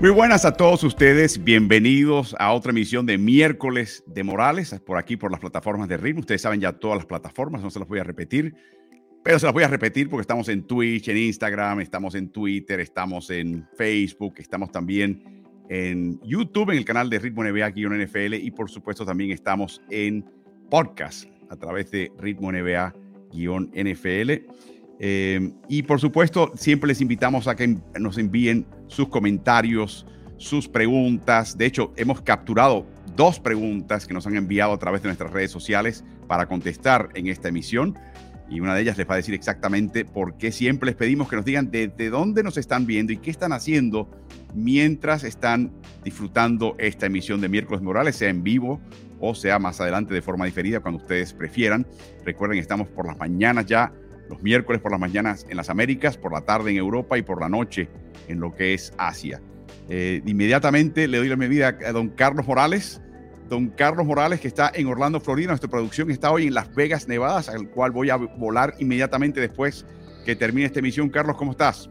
Muy buenas a todos ustedes, bienvenidos a otra emisión de miércoles de Morales, por aquí por las plataformas de ritmo. Ustedes saben ya todas las plataformas, no se las voy a repetir, pero se las voy a repetir porque estamos en Twitch, en Instagram, estamos en Twitter, estamos en Facebook, estamos también en YouTube, en el canal de Ritmo NBA-NFL y por supuesto también estamos en podcast a través de Ritmo NBA-NFL. Eh, y por supuesto, siempre les invitamos a que nos envíen sus comentarios, sus preguntas. De hecho, hemos capturado dos preguntas que nos han enviado a través de nuestras redes sociales para contestar en esta emisión. Y una de ellas les va a decir exactamente por qué siempre les pedimos que nos digan desde dónde nos están viendo y qué están haciendo mientras están disfrutando esta emisión de Miércoles Morales, sea en vivo o sea más adelante de forma diferida, cuando ustedes prefieran. Recuerden, estamos por las mañanas ya los miércoles por las mañanas en las Américas, por la tarde en Europa y por la noche en lo que es Asia. Eh, inmediatamente le doy la bienvenida a don Carlos Morales. Don Carlos Morales, que está en Orlando, Florida. Nuestra producción está hoy en Las Vegas, Nevada, al cual voy a volar inmediatamente después que termine esta emisión. Carlos, ¿cómo estás?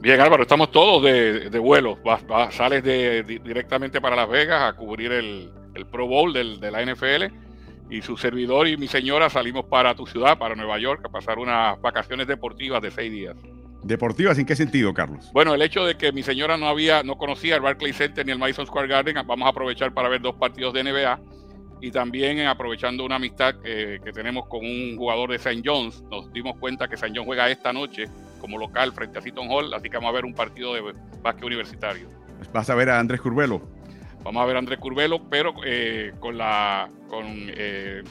Bien, Álvaro, estamos todos de, vuelo. sales directamente para Las Vegas a cubrir el, Pro Bowl de la NFL y su servidor y mi señora salimos para tu ciudad, para Nueva York, a pasar unas vacaciones deportivas de seis días. ¿Deportivas en qué sentido, Carlos? Bueno, el hecho de que mi señora no había, no conocía el Barclays Center ni el Madison Square Garden, vamos a aprovechar para ver dos partidos de NBA y también aprovechando una amistad que, tenemos con un jugador de St. John's, nos dimos cuenta que St. John's juega esta noche como local frente a Seton Hall, así que vamos a ver un partido de básquet universitario. ¿Vas a ver a Andrés Curvelo? Vamos a ver a Andrés Curvelo, pero eh, con la con eh,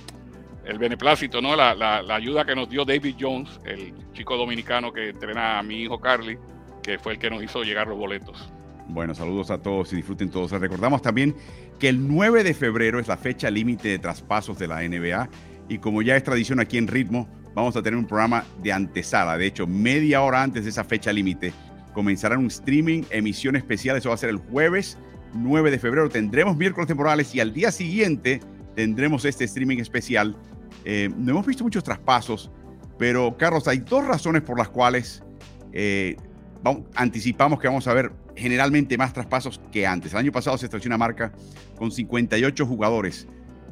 el beneplácito, ¿no? La, la, ayuda que nos dio David Jones, el chico dominicano que entrena a mi hijo Carly, que fue el que nos hizo llegar los boletos. Bueno, saludos a todos y disfruten todos. Recordamos también que el 9 de febrero es la fecha límite de traspasos de la NBA y como ya es tradición aquí en Ritmo, vamos a tener un programa de antesala. De hecho, media hora antes de esa fecha límite comenzará un streaming, emisión especial. Eso va a ser el jueves 9 de febrero. Tendremos miércoles temporales y al día siguiente tendremos este streaming especial. Eh, no hemos visto muchos traspasos, pero Carlos, hay dos razones por las cuales eh, anticipamos que vamos a ver generalmente más traspasos que antes. El año pasado se estableció una marca con 58 jugadores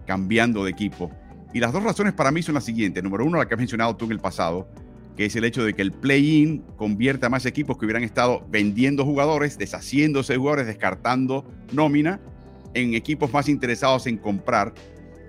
cambiando de equipo. Y las dos razones para mí son las siguientes. Número uno, la que has mencionado tú en el pasado, que es el hecho de que el play-in convierta a más equipos que hubieran estado vendiendo jugadores, deshaciéndose de jugadores, descartando nómina, en equipos más interesados en comprar.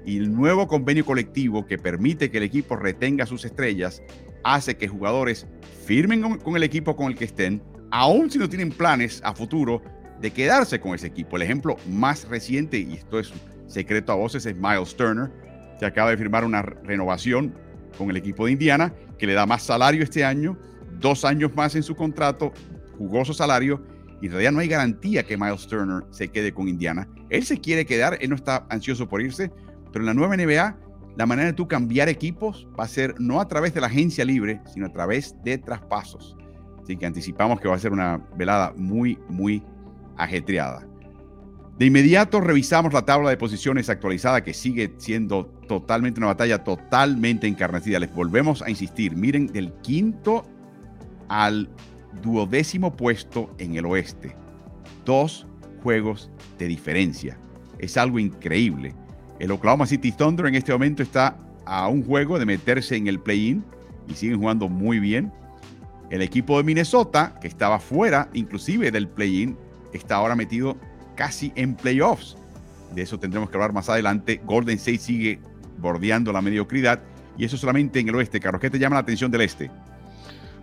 Y el nuevo convenio colectivo que permite que el equipo retenga sus estrellas hace que jugadores firmen con, el equipo con el que estén, aun si no tienen planes a futuro de quedarse con ese equipo. El ejemplo más reciente, y esto es secreto a voces, es Miles Turner, que acaba de firmar una renovación con el equipo de Indiana, que le da más salario este año, dos años más en su contrato, jugoso salario, y en realidad no hay garantía que Miles Turner se quede con Indiana. Él se quiere quedar, él no está ansioso por irse, pero en la nueva NBA, la manera de tú cambiar equipos va a ser no a través de la agencia libre, sino a través de traspasos. Así que anticipamos que va a ser una velada muy, muy ajetreada. De inmediato revisamos la tabla de posiciones actualizada que sigue siendo totalmente una batalla totalmente encarnecida. Les volvemos a insistir, miren del quinto al duodécimo puesto en el oeste. Dos juegos de diferencia. Es algo increíble. El Oklahoma City Thunder en este momento está a un juego de meterse en el play-in y siguen jugando muy bien. El equipo de Minnesota, que estaba fuera inclusive del play-in, está ahora metido casi en playoffs. De eso tendremos que hablar más adelante. Golden State sigue bordeando la mediocridad y eso solamente en el oeste. Carlos, ¿qué te llama la atención del este?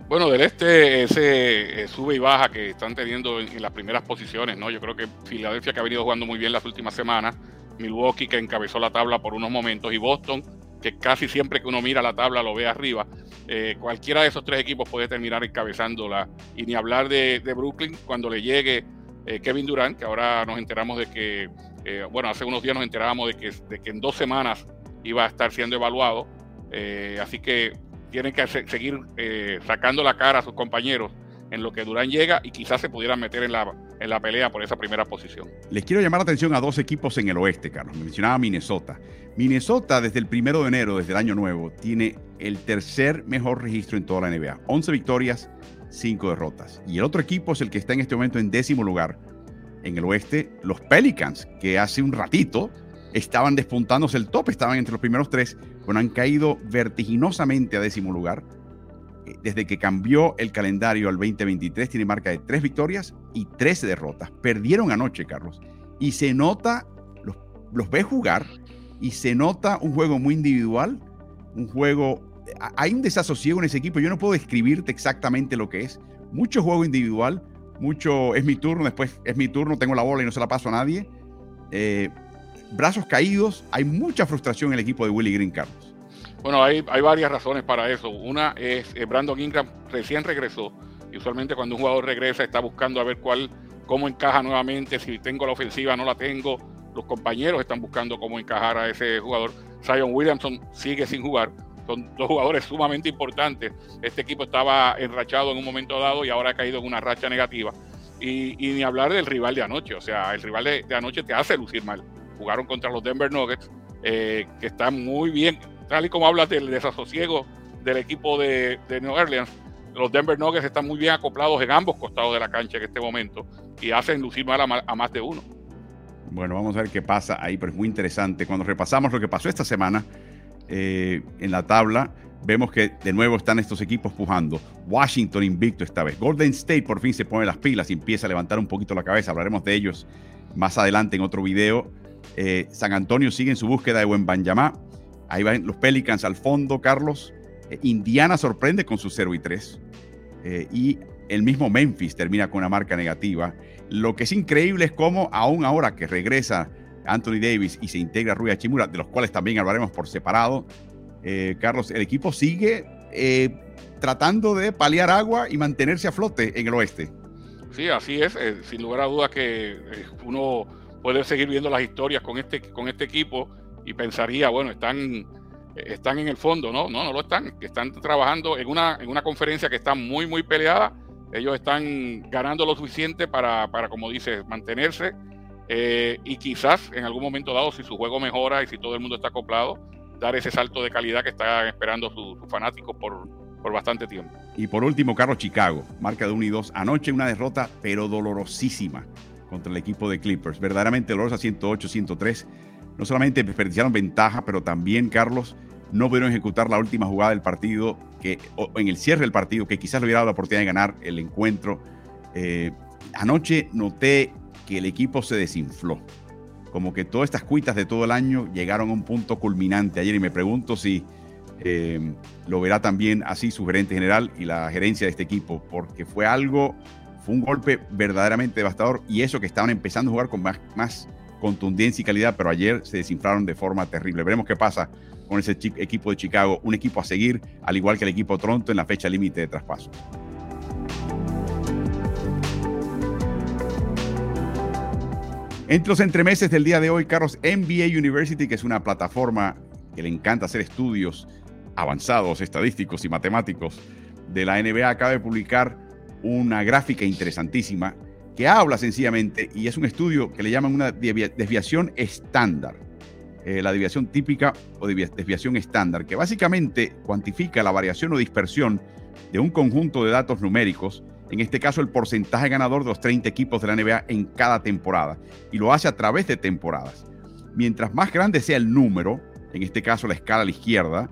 Bueno, del este ese eh, sube y baja que están teniendo en, las primeras posiciones, ¿no? Yo creo que Filadelfia que ha venido jugando muy bien las últimas semanas, Milwaukee que encabezó la tabla por unos momentos y Boston que casi siempre que uno mira la tabla lo ve arriba. Eh, cualquiera de esos tres equipos puede terminar encabezándola y ni hablar de, Brooklyn cuando le llegue eh, Kevin Durant, que ahora nos enteramos de que, bueno, hace unos días nos enterábamos de que en dos semanas iba a estar siendo evaluado, eh, así que tienen que seguir sacando la cara a sus compañeros en lo que Durant llega y quizás se pudieran meter en la, en la pelea por esa primera posición. Les quiero llamar la atención a dos equipos en el oeste, Carlos. Me mencionaba Minnesota. Minnesota desde el primero de enero, desde el año nuevo, tiene el tercer mejor registro en toda la NBA. 11 victorias, 5 derrotas. Y el otro equipo es el que está en este momento en décimo lugar en el oeste, los Pelicans, que hace un ratito estaban despuntándose el top, estaban entre los primeros tres, bueno, han caído vertiginosamente a décimo lugar. Eh, desde que cambió el calendario al 2023, tiene marca de tres victorias y tres derrotas. Perdieron anoche, Carlos. Y se nota, los, los ve jugar y se nota un juego muy individual, un juego... Hay un desasosiego en ese equipo. Yo no puedo describirte exactamente lo que es. Mucho juego individual, mucho es mi turno, después es mi turno, tengo la bola y no se la paso a nadie. Eh, brazos caídos, hay mucha frustración en el equipo de Willy Green, Carlos. Bueno, hay, hay varias razones para eso. Una es eh, Brandon Ingram recién regresó. Y usualmente cuando un jugador regresa está buscando a ver cuál, cómo encaja nuevamente, si tengo la ofensiva, no la tengo. Los compañeros están buscando cómo encajar a ese jugador. Zion Williamson sigue sin jugar. Son dos jugadores sumamente importantes. Este equipo estaba enrachado en un momento dado y ahora ha caído en una racha negativa. Y, ni hablar del rival de anoche. O sea, el rival de anoche te hace lucir mal jugaron contra los Denver Nuggets, eh, que están muy bien, tal y como hablas del desasosiego del equipo de, New Orleans, los Denver Nuggets están muy bien acoplados en ambos costados de la cancha en este momento y hacen lucir mal a, más de uno. Bueno, vamos a ver qué pasa ahí, pero es muy interesante. Cuando repasamos lo que pasó esta semana eh, en la tabla, vemos que de nuevo están estos equipos pujando. Washington invicto esta vez. Golden State por fin se pone las pilas y empieza a levantar un poquito la cabeza. Hablaremos de ellos más adelante en otro video. Eh, San Antonio sigue en su búsqueda de buen Banyamá. Ahí van los Pelicans al fondo, Carlos. Eh, Indiana sorprende con su 0 y 3. Eh, y el mismo Memphis termina con una marca negativa. Lo que es increíble es cómo, aún ahora que regresa Anthony Davis y se integra Rui Hachimura, de los cuales también hablaremos por separado, Carlos, el equipo sigue tratando de paliar agua y mantenerse a flote en el oeste. Sí, así es. sin lugar a dudas que uno puede seguir viendo las historias con este, con este equipo y pensaría, bueno, están, están en el fondo, ¿no? No, no lo están. Están trabajando en una, en una conferencia que está muy, muy peleada. Ellos están ganando lo suficiente para, para como dices, mantenerse. Eh, y quizás en algún momento dado, si su juego mejora y si todo el mundo está acoplado, dar ese salto de calidad que están esperando sus, fanáticos por, por bastante tiempo. Y por último, Carlos Chicago, marca de 1 y 2. Anoche una derrota, pero dolorosísima contra el equipo de Clippers. Verdaderamente dolorosa 108-103. No solamente desperdiciaron ventaja, pero también, Carlos, no pudieron ejecutar la última jugada del partido, que, o en el cierre del partido, que quizás le hubiera dado la oportunidad de ganar el encuentro. Eh, anoche noté que el equipo se desinfló. Como que todas estas cuitas de todo el año llegaron a un punto culminante ayer y me pregunto si eh, lo verá también así su gerente general y la gerencia de este equipo, porque fue algo fue un golpe verdaderamente devastador y eso que estaban empezando a jugar con más, más contundencia y calidad, pero ayer se desinflaron de forma terrible. Veremos qué pasa con ese equipo de Chicago, un equipo a seguir, al igual que el equipo Toronto en la fecha límite de traspaso. Entre los entremeses del día de hoy, Carlos, NBA University, que es una plataforma que le encanta hacer estudios avanzados, estadísticos y matemáticos de la NBA, acaba de publicar una gráfica interesantísima que habla sencillamente, y es un estudio que le llaman una desviación estándar, eh, la desviación típica o desviación estándar, que básicamente cuantifica la variación o dispersión de un conjunto de datos numéricos, en este caso el porcentaje ganador de los 30 equipos de la NBA en cada temporada, y lo hace a través de temporadas. Mientras más grande sea el número, en este caso la escala a la izquierda,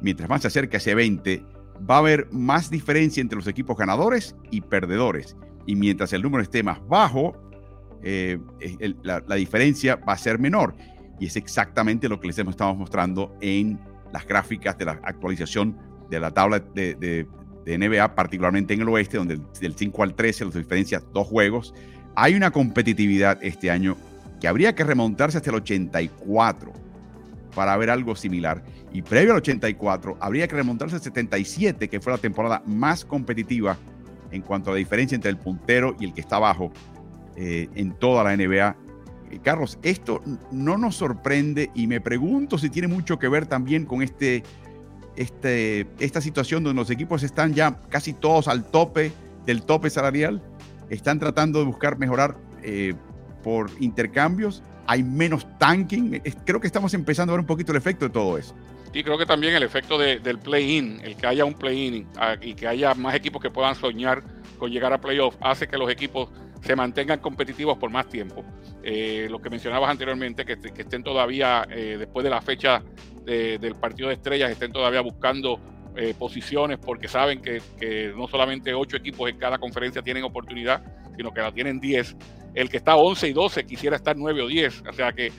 mientras más se acerque a ese 20, va a haber más diferencia entre los equipos ganadores y perdedores. Y mientras el número esté más bajo, eh, la, diferencia va a ser menor. Y es exactamente lo que les estamos mostrando en las gráficas de la actualización de la tabla de, NBA, particularmente en el oeste, donde del 5 al 13 las diferencias dos juegos. Hay una competitividad este año que habría que remontarse hasta el 84 para ver algo similar. Y previo al 84, habría que remontarse al 77, que fue la temporada más competitiva en cuanto a la diferencia entre el puntero y el que está abajo eh, en toda la NBA. Eh, Carlos, esto no nos sorprende y me pregunto si tiene mucho que ver también con este, este, esta situación donde los equipos están ya casi todos al tope del tope salarial. están tratando de buscar mejorar eh, por intercambios, hay menos tanking. Creo que estamos empezando a ver un poquito el efecto de todo eso. Y creo que también el efecto del play-in, el que haya un play-in ah, y que haya más equipos que puedan soñar con llegar a playoff, hace que los equipos se mantengan competitivos por más tiempo. Eh, lo que mencionabas anteriormente, que, estén todavía, eh, después de la fecha del partido de estrellas, estén todavía buscando eh, posiciones porque saben que, no solamente ocho equipos en cada conferencia tienen oportunidad, sino que la tienen 10. El que está 11 y 12 quisiera estar 9 o 10. O sea que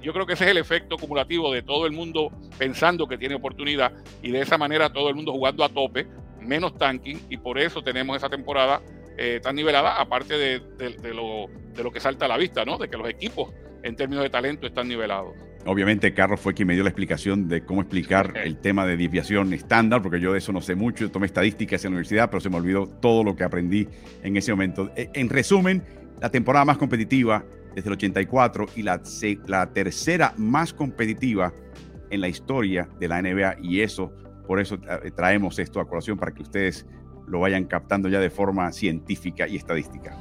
yo creo que ese es el efecto acumulativo de todo el mundo pensando que tiene oportunidad y de esa manera todo el mundo jugando a tope, menos tanking y por eso tenemos esa temporada eh, tan nivelada, aparte de, lo, de lo que salta a la vista, ¿no? De que los equipos en términos de talento están nivelados. Obviamente Carlos fue quien me dio la explicación de cómo explicar el tema de desviación estándar, porque yo de eso no sé mucho, yo tomé estadísticas en la universidad, pero se me olvidó todo lo que aprendí en ese momento. E, en resumen, la temporada más competitiva desde el 84 y la, la tercera más competitiva en la historia de la NBA y eso, por eso eh, traemos esto a colación para que ustedes lo vayan captando ya de forma científica y estadística.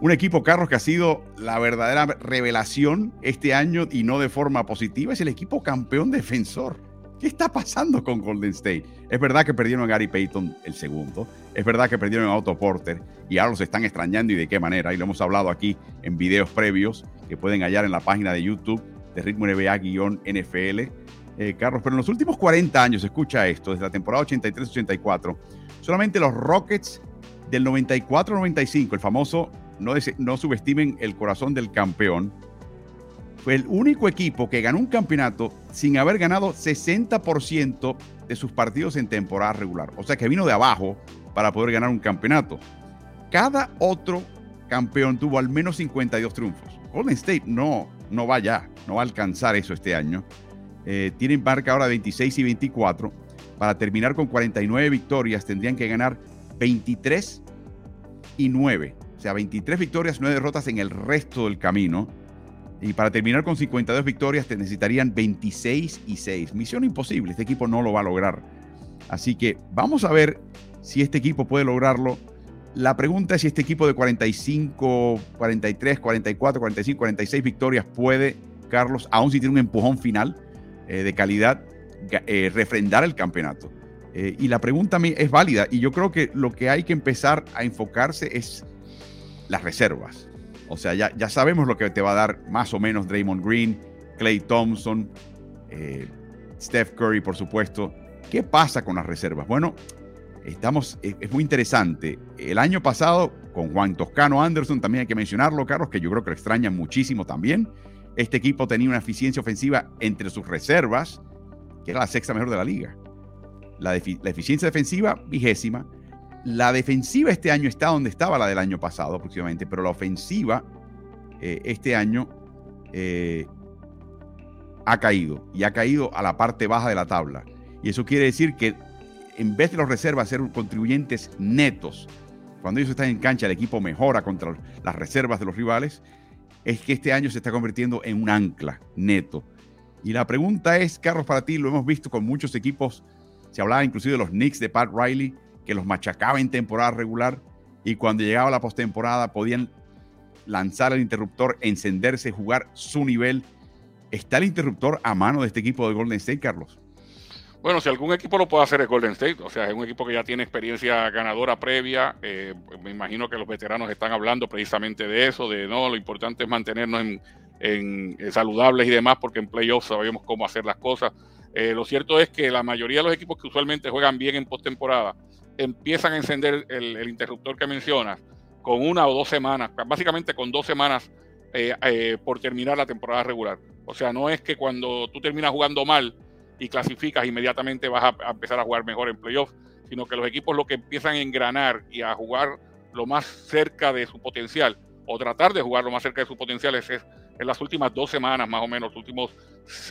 Un equipo, Carlos, que ha sido la verdadera revelación este año y no de forma positiva, es el equipo campeón defensor. ¿Qué está pasando con Golden State? Es verdad que perdieron a Gary Payton el segundo, es verdad que perdieron a Otto Porter y ahora los están extrañando y de qué manera. Y lo hemos hablado aquí en videos previos que pueden hallar en la página de YouTube de Ritmo NBA-NFL. Eh, Carlos, pero en los últimos 40 años, escucha esto, desde la temporada 83-84, solamente los Rockets del 94-95, el famoso, no, subestimen el corazón del campeón, fue el único equipo que ganó un campeonato sin haber ganado 60% de sus partidos en temporada regular. O sea que vino de abajo para poder ganar un campeonato. Cada otro campeón tuvo al menos 52 triunfos. Golden State no, no va ya, no va a alcanzar eso este año. Eh, tienen marca ahora 26 y 24. Para terminar con 49 victorias tendrían que ganar 23 y 9. O sea, 23 victorias, 9 derrotas en el resto del camino y para terminar con 52 victorias te necesitarían 26 y 6. Misión imposible, este equipo no lo va a lograr. Así que vamos a ver si este equipo puede lograrlo. La pregunta es si este equipo de 45, 43, 44, 45, 46 victorias puede, Carlos, aún si tiene un empujón final eh, de calidad, eh, refrendar el campeonato. Eh, y la pregunta es válida y yo creo que lo que hay que empezar a enfocarse es las reservas. O sea, ya, ya sabemos lo que te va a dar más o menos Draymond Green, Clay Thompson, eh, Steph Curry, por supuesto. ¿Qué pasa con las reservas? Bueno, estamos, es, muy interesante. El año pasado, con Juan Toscano Anderson, también hay que mencionarlo, Carlos, que yo creo que lo extrañan muchísimo también. Este equipo tenía una eficiencia ofensiva entre sus reservas, que era la sexta mejor de la liga. La, la eficiencia defensiva, vigésima la defensiva este año está donde estaba la del año pasado aproximadamente, pero la ofensiva eh, este año eh, ha caído y ha caído a la parte baja de la tabla. Y eso quiere decir que en vez de los reservas ser contribuyentes netos, cuando ellos están en cancha el equipo mejora contra las reservas de los rivales, es que este año se está convirtiendo en un ancla neto. Y la pregunta es, Carlos, para ti, lo hemos visto con muchos equipos, se hablaba inclusive de los Knicks de Pat Riley, que los machacaba en temporada regular y cuando llegaba la postemporada podían lanzar el interruptor, encenderse, jugar su nivel. ¿Está el interruptor a mano de este equipo de Golden State, Carlos? Bueno, si algún equipo lo puede hacer es Golden State, o sea, es un equipo que ya tiene experiencia ganadora previa. Eh, me imagino que los veteranos están hablando precisamente de eso, de no, lo importante es mantenernos en, saludables y demás, porque en playoffs sabemos cómo hacer las cosas. Eh, lo cierto es que la mayoría de los equipos que usualmente juegan bien en postemporada empiezan a encender el, interruptor que mencionas con una o dos semanas, básicamente con dos semanas eh, eh, por terminar la temporada regular. O sea, no es que cuando tú terminas jugando mal y clasificas inmediatamente vas a, empezar a jugar mejor en playoffs, sino que los equipos lo que empiezan a engranar y a jugar lo más cerca de su potencial o tratar de jugar lo más cerca de su potencial es, en las últimas dos semanas, más o menos, los últimos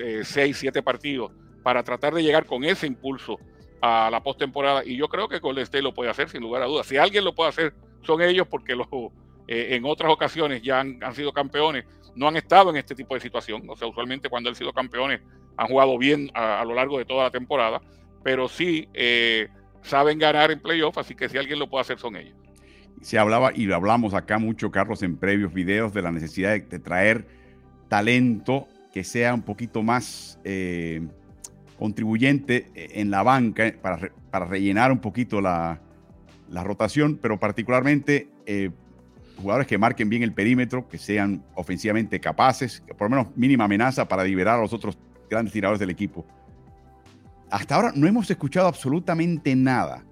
eh, seis, siete partidos, para tratar de llegar con ese impulso a la postemporada. Y yo creo que Golden State lo puede hacer, sin lugar a dudas. Si alguien lo puede hacer, son ellos, porque los, eh, en otras ocasiones ya han, sido campeones, no han estado en este tipo de situación. O sea, usualmente cuando han sido campeones han jugado bien a, lo largo de toda la temporada. pero sí eh, saben ganar en playoff, así que si alguien lo puede hacer son ellos. Se hablaba y lo hablamos acá mucho, Carlos, en previos videos de la necesidad de, traer talento que sea un poquito más eh, contribuyente en la banca para, para rellenar un poquito la, la rotación, pero particularmente eh, jugadores que marquen bien el perímetro, que sean ofensivamente capaces, por lo menos mínima amenaza para liberar a los otros grandes tiradores del equipo. Hasta ahora no hemos escuchado absolutamente nada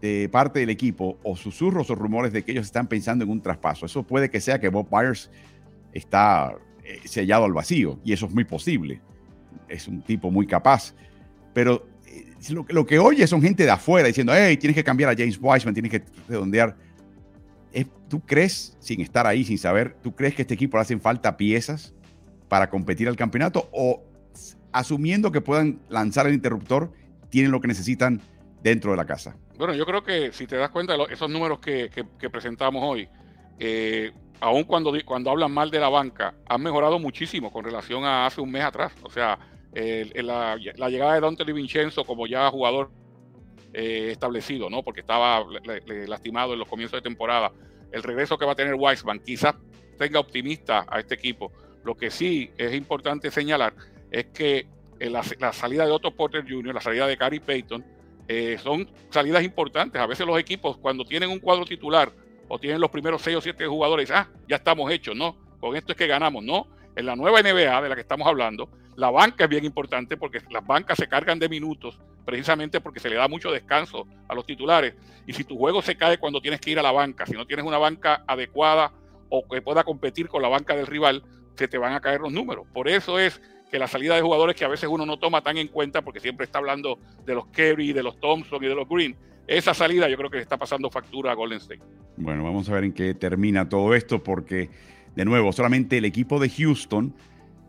de parte del equipo o susurros o rumores de que ellos están pensando en un traspaso. Eso puede que sea que Bob Myers está eh, sellado al vacío y eso es muy posible. Es un tipo muy capaz, pero lo, lo, que oye son gente de afuera diciendo, hey, tienes que cambiar a James Wiseman, tienes que redondear. ¿Tú crees, sin estar ahí, sin saber, tú crees que este equipo le hacen falta piezas para competir al campeonato o asumiendo que puedan lanzar el interruptor, tienen lo que necesitan dentro de la casa? Bueno, yo creo que si te das cuenta esos números que, que, presentamos hoy, eh, aun cuando, cuando hablan mal de la banca, han mejorado muchísimo con relación a hace un mes atrás. O sea, la, llegada de Dante Vincenzo como ya jugador eh, establecido, ¿no? Porque estaba lastimado en los comienzos de temporada. El regreso que va a tener Weisman quizás tenga optimista a este equipo. Lo que sí es importante señalar es que eh, la, salida de Otto Porter Jr., la salida de Gary Payton, eh, son salidas importantes. A veces los equipos, cuando tienen un cuadro titular o tienen los primeros seis o siete jugadores, ah, ya estamos hechos, ¿no? Con esto es que ganamos, ¿no? En la nueva NBA de la que estamos hablando, la banca es bien importante porque las bancas se cargan de minutos precisamente porque se le da mucho descanso a los titulares. Y si tu juego se cae cuando tienes que ir a la banca, si no tienes una banca adecuada o que pueda competir con la banca del rival, se te van a caer los números. Por eso es que la salida de jugadores que a veces uno no toma tan en cuenta porque siempre está hablando de los Kerry, de los Thompson y de los Green. Esa salida yo creo que le está pasando factura a Golden State. Bueno, vamos a ver en qué termina todo esto porque, de nuevo, solamente el equipo de Houston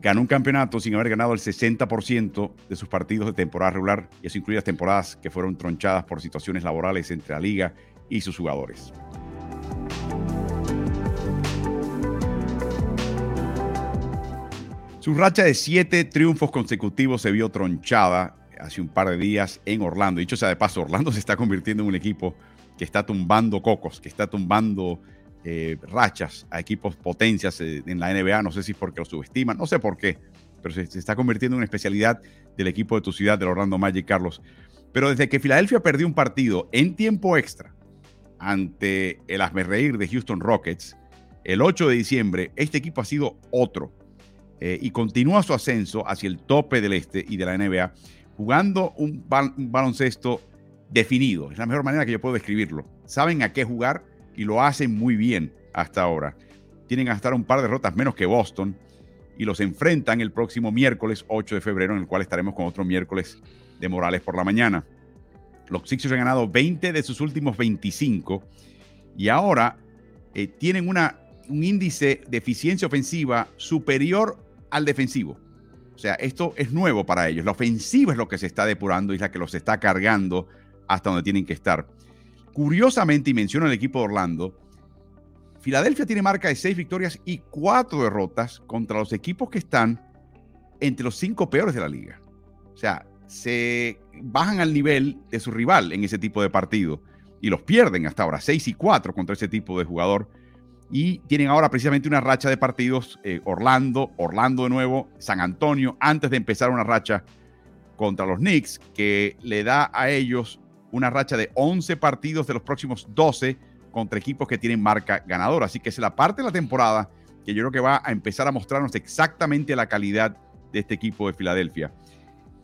ganó un campeonato sin haber ganado el 60% de sus partidos de temporada regular, y eso incluye las temporadas que fueron tronchadas por situaciones laborales entre la liga y sus jugadores. Su racha de siete triunfos consecutivos se vio tronchada hace un par de días en Orlando. Dicho sea de paso, Orlando se está convirtiendo en un equipo que está tumbando cocos, que está tumbando eh, rachas a equipos potencias eh, en la NBA. No sé si es porque lo subestiman, no sé por qué, pero se, está convirtiendo en una especialidad del equipo de tu ciudad, del Orlando Magic, Carlos. Pero desde que Filadelfia perdió un partido en tiempo extra ante el asmerreír de Houston Rockets, el 8 de diciembre, este equipo ha sido otro eh, y continúa su ascenso hacia el tope del este y de la NBA, jugando un, baloncesto definido. Es la mejor manera que yo puedo describirlo. Saben a qué jugar y lo hacen muy bien hasta ahora. Tienen hasta un par de derrotas menos que Boston y los enfrentan el próximo miércoles 8 de febrero, en el cual estaremos con otro miércoles de Morales por la mañana. Los Sixers han ganado 20 de sus últimos 25 y ahora eh, tienen una, un índice de eficiencia ofensiva superior al defensivo. O sea, esto es nuevo para ellos. La ofensiva es lo que se está depurando y es la que los está cargando hasta donde tienen que estar. Curiosamente, y menciono el equipo de Orlando, Filadelfia tiene marca de seis victorias y cuatro derrotas contra los equipos que están entre los cinco peores de la liga. O sea, se bajan al nivel de su rival en ese tipo de partido y los pierden hasta ahora, seis y cuatro contra ese tipo de jugador. Y tienen ahora precisamente una racha de partidos, eh, Orlando, Orlando de nuevo, San Antonio, antes de empezar una racha contra los Knicks, que le da a ellos una racha de 11 partidos de los próximos 12 contra equipos que tienen marca ganadora. Así que es la parte de la temporada que yo creo que va a empezar a mostrarnos exactamente la calidad de este equipo de Filadelfia.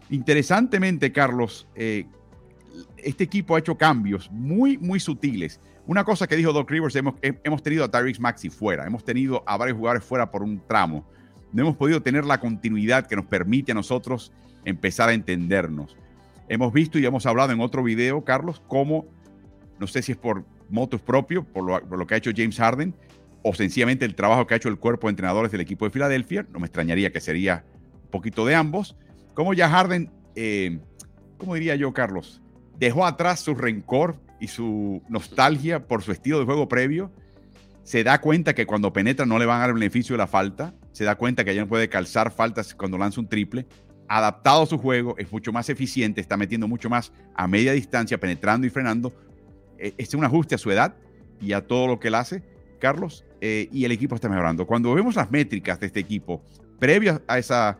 Interesantemente, Carlos, eh, este equipo ha hecho cambios muy, muy sutiles. Una cosa que dijo Doc Rivers, hemos, hemos tenido a Tyrese Maxi fuera, hemos tenido a varios jugadores fuera por un tramo. No hemos podido tener la continuidad que nos permite a nosotros empezar a entendernos. Hemos visto y hemos hablado en otro video, Carlos, cómo, no sé si es por motos propios, por lo, que ha hecho James Harden, o sencillamente el trabajo que ha hecho el cuerpo de entrenadores del equipo de Filadelfia, no me extrañaría que sería un poquito de ambos, como ya Harden, eh, ¿cómo diría yo, Carlos? Dejó atrás su rencor y su nostalgia por su estilo de juego previo, se da cuenta que cuando penetra no le van a dar el beneficio de la falta, se da cuenta que ya no puede calzar faltas cuando lanza un triple, adaptado a su juego, es mucho más eficiente, está metiendo mucho más a media distancia, penetrando y frenando. E, es un ajuste a su edad y a todo lo que él hace, Carlos, eh, y el equipo está mejorando. Cuando vemos las métricas de este equipo, previo a esa,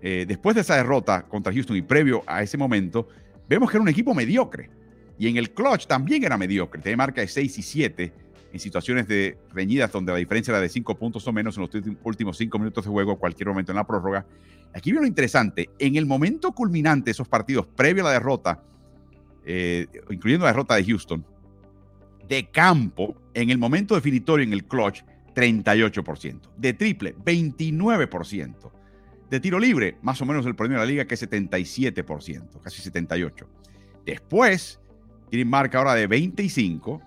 eh, después de esa derrota contra Houston y previo a ese momento, vemos que era un equipo mediocre. Y en el clutch también era mediocre. Tiene marca de 6 y 7 en situaciones de reñidas donde la diferencia era de 5 puntos o menos en los últimos 5 minutos de juego, cualquier momento en la prórroga. Aquí viene lo interesante. En el momento culminante de esos partidos, previo a la derrota, eh, incluyendo la derrota de Houston, de campo, en el momento definitorio en el clutch, 38%. De triple, 29%. De tiro libre, más o menos el promedio de la liga, que es 77%, casi 78%. Después, tienen marca ahora de 25.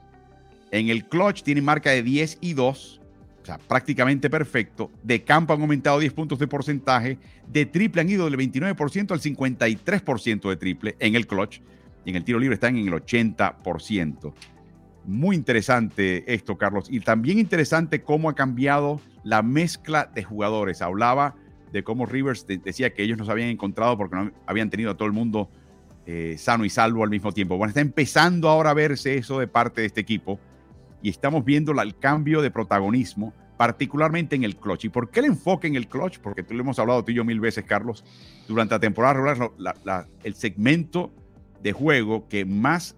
En el clutch tienen marca de 10 y 2 o sea, prácticamente perfecto. De campo han aumentado 10 puntos de porcentaje. De triple han ido del 29% al 53% de triple en el clutch. Y en el tiro libre están en el 80%. Muy interesante esto, Carlos. Y también interesante cómo ha cambiado la mezcla de jugadores. Hablaba de cómo Rivers decía que ellos no se habían encontrado porque no habían tenido a todo el mundo eh, sano y salvo al mismo tiempo. Bueno, está empezando ahora a verse eso de parte de este equipo y estamos viendo el cambio de protagonismo, particularmente en el clutch. ¿Y por qué el enfoque en el clutch? Porque tú lo hemos hablado tú y yo mil veces, Carlos, durante la temporada regular, el segmento de juego que más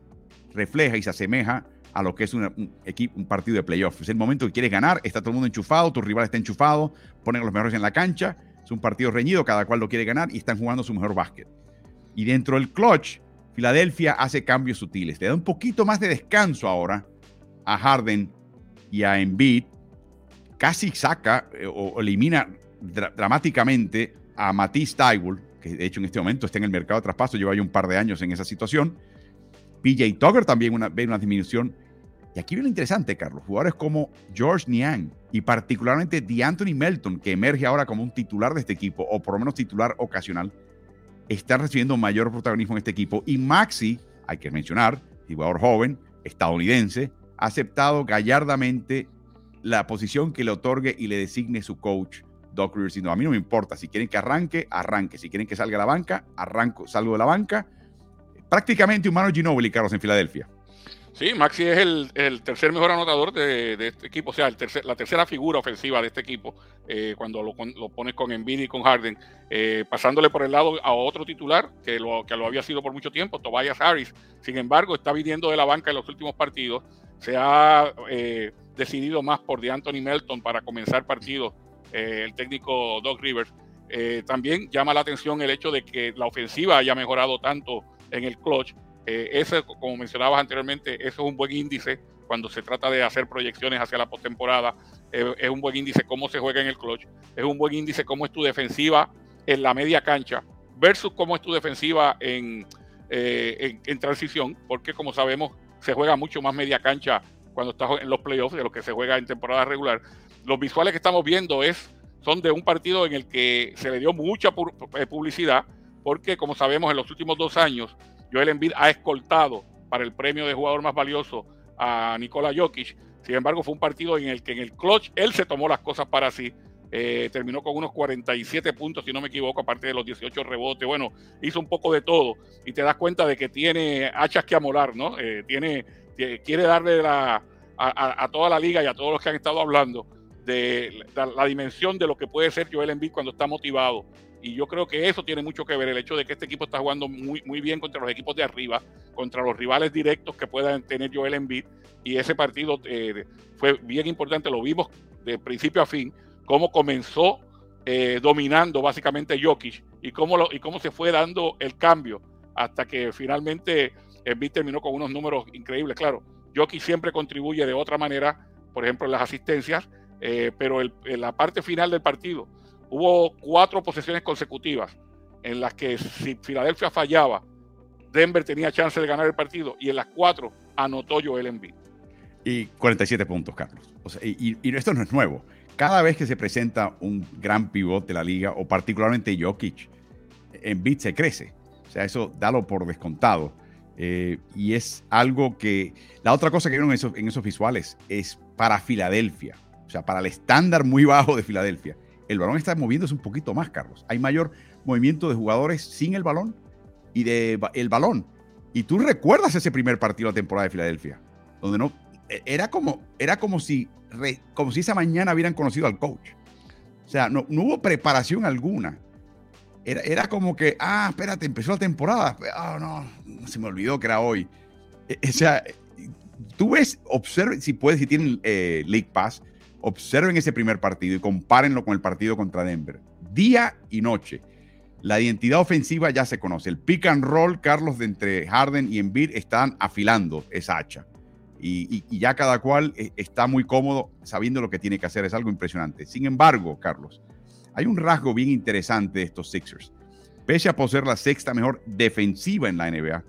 refleja y se asemeja a lo que es un, equipo, un partido de playoff. Es el momento que quieres ganar, está todo el mundo enchufado, tu rival está enchufado, ponen a los mejores en la cancha, es un partido reñido, cada cual lo quiere ganar y están jugando su mejor básquet. Y dentro del clutch, Filadelfia hace cambios sutiles, le da un poquito más de descanso ahora a Harden y a Embiid, casi saca eh, o elimina dramáticamente a Matisse Tywell, que de hecho en este momento está en el mercado de traspaso, lleva ya un par de años en esa situación. PJ Tucker también ve una disminución. Y aquí viene lo interesante, Carlos. Jugadores como George Niang y particularmente DeAnthony Melton, que emerge ahora como un titular de este equipo, o por lo menos titular ocasional, está recibiendo mayor protagonismo en este equipo. Y Maxi, hay que mencionar, jugador joven, estadounidense, ha aceptado gallardamente la posición que le otorgue y le designe su coach, Doc Rivers. a mí no me importa. Si quieren que arranque, arranque. Si quieren que salga a la banca, arranco, salgo de la banca. Prácticamente un Manu Ginobili, Carlos, en Filadelfia. Sí, Maxi es el, tercer mejor anotador de, este equipo, o sea, la tercera figura ofensiva de este equipo, eh, cuando lo, pones con Embiid y con Harden, eh, pasándole por el lado a otro titular que lo, había sido por mucho tiempo, Tobias Harris. Sin embargo, está viniendo de la banca en los últimos partidos se ha eh, decidido más por Anthony Melton para comenzar partidos, el técnico Doug Rivers. También llama la atención el hecho de que la ofensiva haya mejorado tanto en el clutch. Ese, como mencionabas anteriormente, eso es un buen índice cuando se trata de hacer proyecciones hacia la postemporada. es un buen índice cómo se juega en el clutch. Es un buen índice cómo es tu defensiva en la media cancha versus cómo es tu defensiva en, en transición, porque como sabemos, se juega mucho más media cancha cuando estás en los playoffs de lo que se juega en temporada regular. Los visuales que estamos viendo es, son de un partido en el que se le dio mucha eh, publicidad, porque como sabemos en los últimos dos años, Joel Embiid ha escoltado para el premio de jugador más valioso a Nikola Jokic. Sin embargo, fue un partido en el que en el clutch él se tomó las cosas para sí. Eh, terminó con unos 47 puntos, si no me equivoco, aparte de los 18 rebotes. Bueno, hizo un poco de todo y te das cuenta de que tiene hachas que amolar, ¿no? Eh, tiene, quiere darle la, a, toda la liga y a todos los que han estado hablando de la, dimensión de lo que puede ser Joel Embiid cuando está motivado. Y yo creo que eso tiene mucho que ver, el hecho de que este equipo está jugando muy, muy bien contra los equipos de arriba, contra los rivales directos que puedan tener Joel Embiid. Y ese partido eh, fue bien importante, lo vimos de principio a fin, cómo comenzó eh, dominando básicamente Jokic y cómo, lo, y cómo se fue dando el cambio hasta que finalmente Embiid terminó con unos números increíbles. Claro, Jokic siempre contribuye de otra manera, por ejemplo, en las asistencias, eh, pero en la parte final del partido hubo cuatro posesiones consecutivas en las que si Filadelfia fallaba, Denver tenía chance de ganar el partido y en las cuatro anotó Joel Embiid. Y 47 puntos, Carlos. y, esto no es nuevo. Cada vez que se presenta un gran pivote de la liga, o particularmente Jokic, Embiid se crece. O sea, eso dalo por descontado. Eh, y es algo que... La otra cosa que vieron en esos, en esos visuales es para Filadelfia. O sea, para el estándar muy bajo de Filadelfia el balón está moviéndose un poquito más, Carlos. Hay mayor movimiento de jugadores sin el balón y de el balón. Y tú recuerdas ese primer partido de la temporada de Filadelfia, donde no e, era como era como si como si esa mañana hubieran conocido al coach. O sea, no, hubo preparación alguna. Era, era, como que, ah, espérate, empezó la temporada. Ah, no, se me olvidó que era hoy. E, o sea, tú ves, observen, si puedes, si tienen eh, League Pass, observen ese primer partido y compárenlo con el partido contra Denver. Día y noche. La identidad ofensiva ya se conoce. El pick and roll, Carlos, de entre Harden y Embiid están afilando esa hacha. Y, ya cada cual eh, está muy cómodo sabiendo lo que tiene que hacer. Es algo impresionante. Sin embargo, Carlos, hay un rasgo bien interesante de estos Sixers. Pese a poseer la sexta mejor defensiva en la NBA,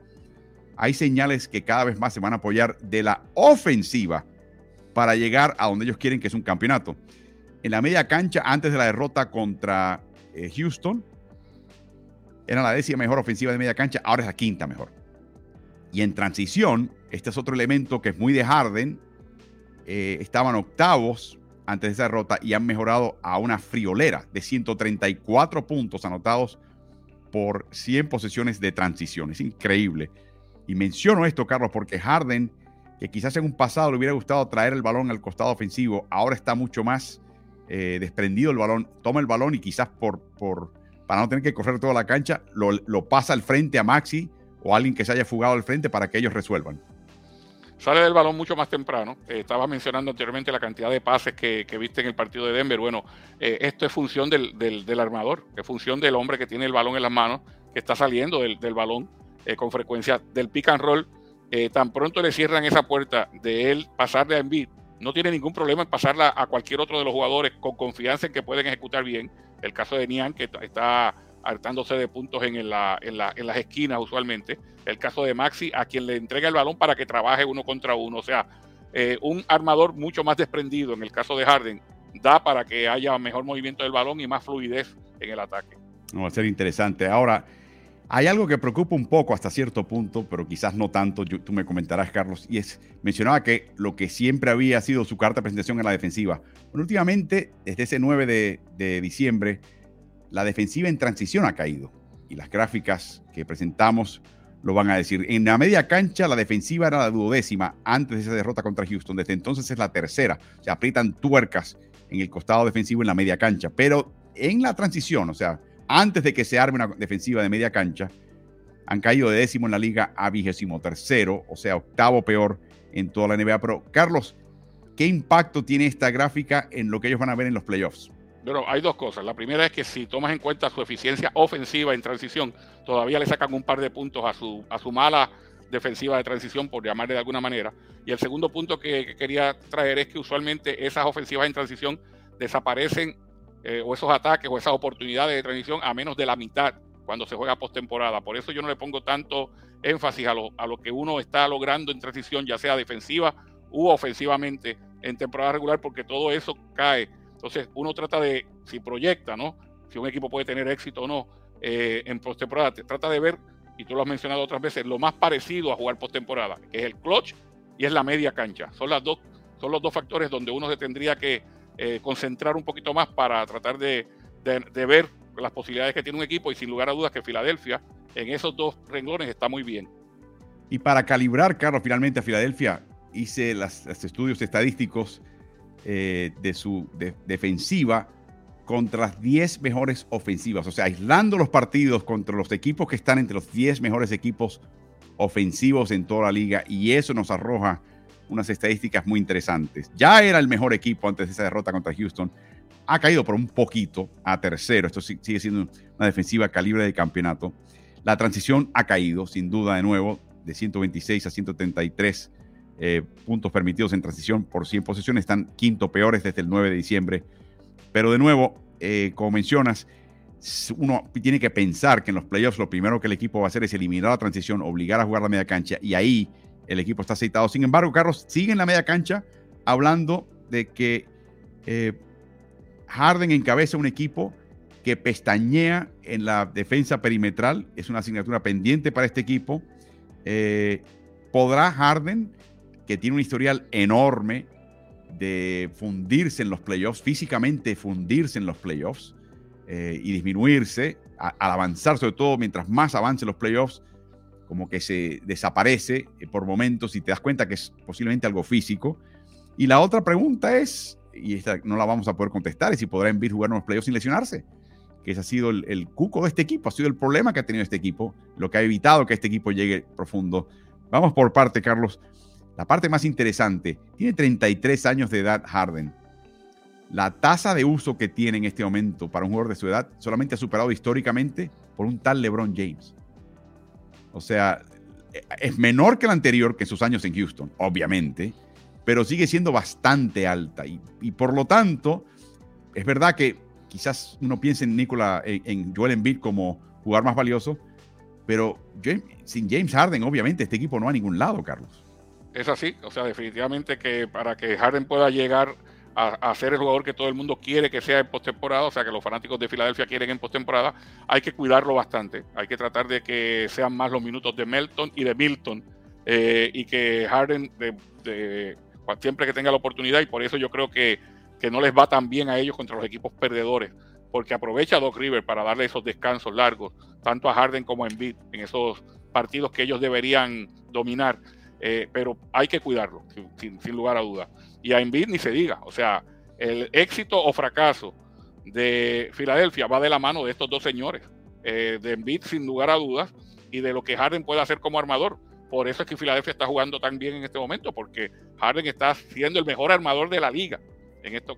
hay señales que cada vez más se van a apoyar de la ofensiva para llegar a donde ellos quieren, que es un campeonato. En la media cancha, antes de la derrota contra eh, Houston, era la décima mejor ofensiva de media cancha, ahora es la quinta mejor. Y en transición, este es otro elemento que es muy de Harden, eh, estaban octavos antes de esa derrota y han mejorado a una friolera de 134 puntos anotados por 100 posesiones de transición. Es increíble. Y menciono esto, Carlos, porque Harden, que quizás en un pasado le hubiera gustado traer el balón al costado ofensivo, ahora está mucho más eh, desprendido el balón, toma el balón y quizás por, por, para no tener que correr toda la cancha, lo, lo pasa al frente a Maxi o a alguien que se haya fugado al frente para que ellos resuelvan sale del balón mucho más temprano. Eh, estaba mencionando anteriormente la cantidad de pases que, viste en el partido de Denver. Bueno, eh, esto es función del, del, armador, es función del hombre que tiene el balón en las manos, que está saliendo del, del balón con frecuencia del pick and roll. Tan pronto le cierran esa puerta de él pasarle a Embiid, no tiene ningún problema en pasarla a cualquier otro de los jugadores con confianza en que pueden ejecutar bien. El caso de Nian, que está hartándose de puntos en, la, en, en, las esquinas usualmente. El caso de Maxi, a quien le entrega el balón para que trabaje uno contra uno. O sea, eh, un armador mucho más desprendido en el caso de Harden da para que haya mejor movimiento del balón y más fluidez en el ataque. va a ser interesante. Ahora, hay algo que preocupa un poco hasta cierto punto, pero quizás no tanto, tú me comentarás, Carlos, y es, mencionaba que lo que siempre había sido su carta de presentación en la defensiva. últimamente, desde ese 9 de, de diciembre, la defensiva en transición ha caído. Y las gráficas que presentamos lo van a decir. En la media cancha, la defensiva era la duodécima antes de esa derrota contra Houston. Desde entonces es la tercera. Se aprietan tuercas en el costado defensivo en la media cancha. Pero en la transición, o sea, antes de que se arme una defensiva de media cancha, han caído de décimo en la liga a vigésimo tercero, o sea, octavo peor en toda la NBA. Pero, Carlos, ¿qué impacto tiene esta gráfica en lo que ellos van a ver en los playoffs? Pero hay dos cosas. La primera es que si tomas en cuenta su eficiencia ofensiva en transición, todavía le sacan un par de puntos a su, a su mala defensiva de transición, por llamarle de alguna manera. Y el segundo punto que, quería traer es que usualmente esas ofensivas en transición desaparecen, eh, o esos ataques o esas oportunidades de transición, a menos de la mitad cuando se juega postemporada. Por eso yo no le pongo tanto énfasis a lo, a lo que uno está logrando en transición, ya sea defensiva u ofensivamente en temporada regular, porque todo eso cae entonces, uno trata de, si proyecta, ¿no? Si un equipo puede tener éxito o no eh, en postemporada, trata de ver, y tú lo has mencionado otras veces, lo más parecido a jugar postemporada, que es el clutch y es la media cancha. Son, las dos, son los dos factores donde uno se tendría que eh, concentrar un poquito más para tratar de, ver las posibilidades que tiene un equipo y sin lugar a dudas que Filadelfia en esos dos renglones está muy bien. Y para calibrar, Carlos, finalmente a Filadelfia, hice los estudios estadísticos eh, de su defensiva contra las 10 mejores ofensivas, o sea, aislando los partidos contra los equipos que están entre los 10 mejores equipos ofensivos en toda la liga y eso nos arroja unas estadísticas muy interesantes. Ya era el mejor equipo antes de esa derrota contra Houston, ha caído por un poquito a tercero, esto sigue siendo una defensiva calibre de campeonato. La transición ha caído, sin duda, de nuevo, de 126 a 133 eh, puntos permitidos en transición por 100 posesiones, están quinto peores desde el 9 de diciembre. Pero de nuevo, eh, como mencionas, uno tiene que pensar que en los playoffs lo primero que el equipo va a hacer es eliminar la transición, obligar a jugar la media cancha y ahí el equipo está aceitado. Sin embargo, Carlos sigue en la media cancha hablando de que eh, Harden encabeza un equipo que pestañea en la defensa perimetral. Es una asignatura pendiente para este equipo. ¿Podrá Harden que tiene un historial enorme de fundirse en los playoffs, físicamente fundirse en los playoffs eh, y disminuirse, al avanzar, sobre todo mientras más avancen los playoffs, como que se desaparece eh, por momentos y te das cuenta que es posiblemente algo físico. Y la otra pregunta es, y esta no la vamos a poder contestar, es si podrá Embiid jugar en los playoffs sin lesionarse, que ese ha sido el, cuco de este equipo, ha sido el problema que ha tenido este equipo, lo que ha evitado que este equipo llegue profundo. Vamos por parte, Carlos. La parte más interesante, tiene 33 años de edad Harden. La tasa de uso que tiene en este momento para un jugador de su edad solamente ha superado históricamente por un tal LeBron James. O sea, es menor que la anterior, que sus años en Houston, obviamente, pero sigue siendo bastante alta. Y, por lo tanto, es verdad que quizás uno piense en Nicola, en, Joel Embiid como jugar más valioso, pero sin James Harden, obviamente, este equipo no va a ningún lado, Carlos. Es así, o sea, definitivamente que para que Harden pueda llegar a, ser el jugador que todo el mundo quiere que sea en postemporada, o sea que los fanáticos de Filadelfia quieren en postemporada, hay que cuidarlo bastante. Hay que tratar de que sean más los minutos de Melton y de Milton eh, y que Harden de, siempre que tenga la oportunidad y por eso yo creo que, que no les va tan bien a ellos contra los equipos perdedores porque aprovecha a Doc River para darle esos descansos largos, tanto a Harden como a Embiid, en esos partidos que ellos deberían dominar. Eh, pero hay que cuidarlo, sin, lugar a dudas. Y a Embiid ni se diga, o sea, el éxito o fracaso de Filadelfia va de la mano de estos dos señores, eh, de Embiid sin lugar a dudas y de lo que Harden puede hacer como armador. Por eso es que Filadelfia está jugando tan bien en este momento, porque Harden está siendo el mejor armador de la liga en esta,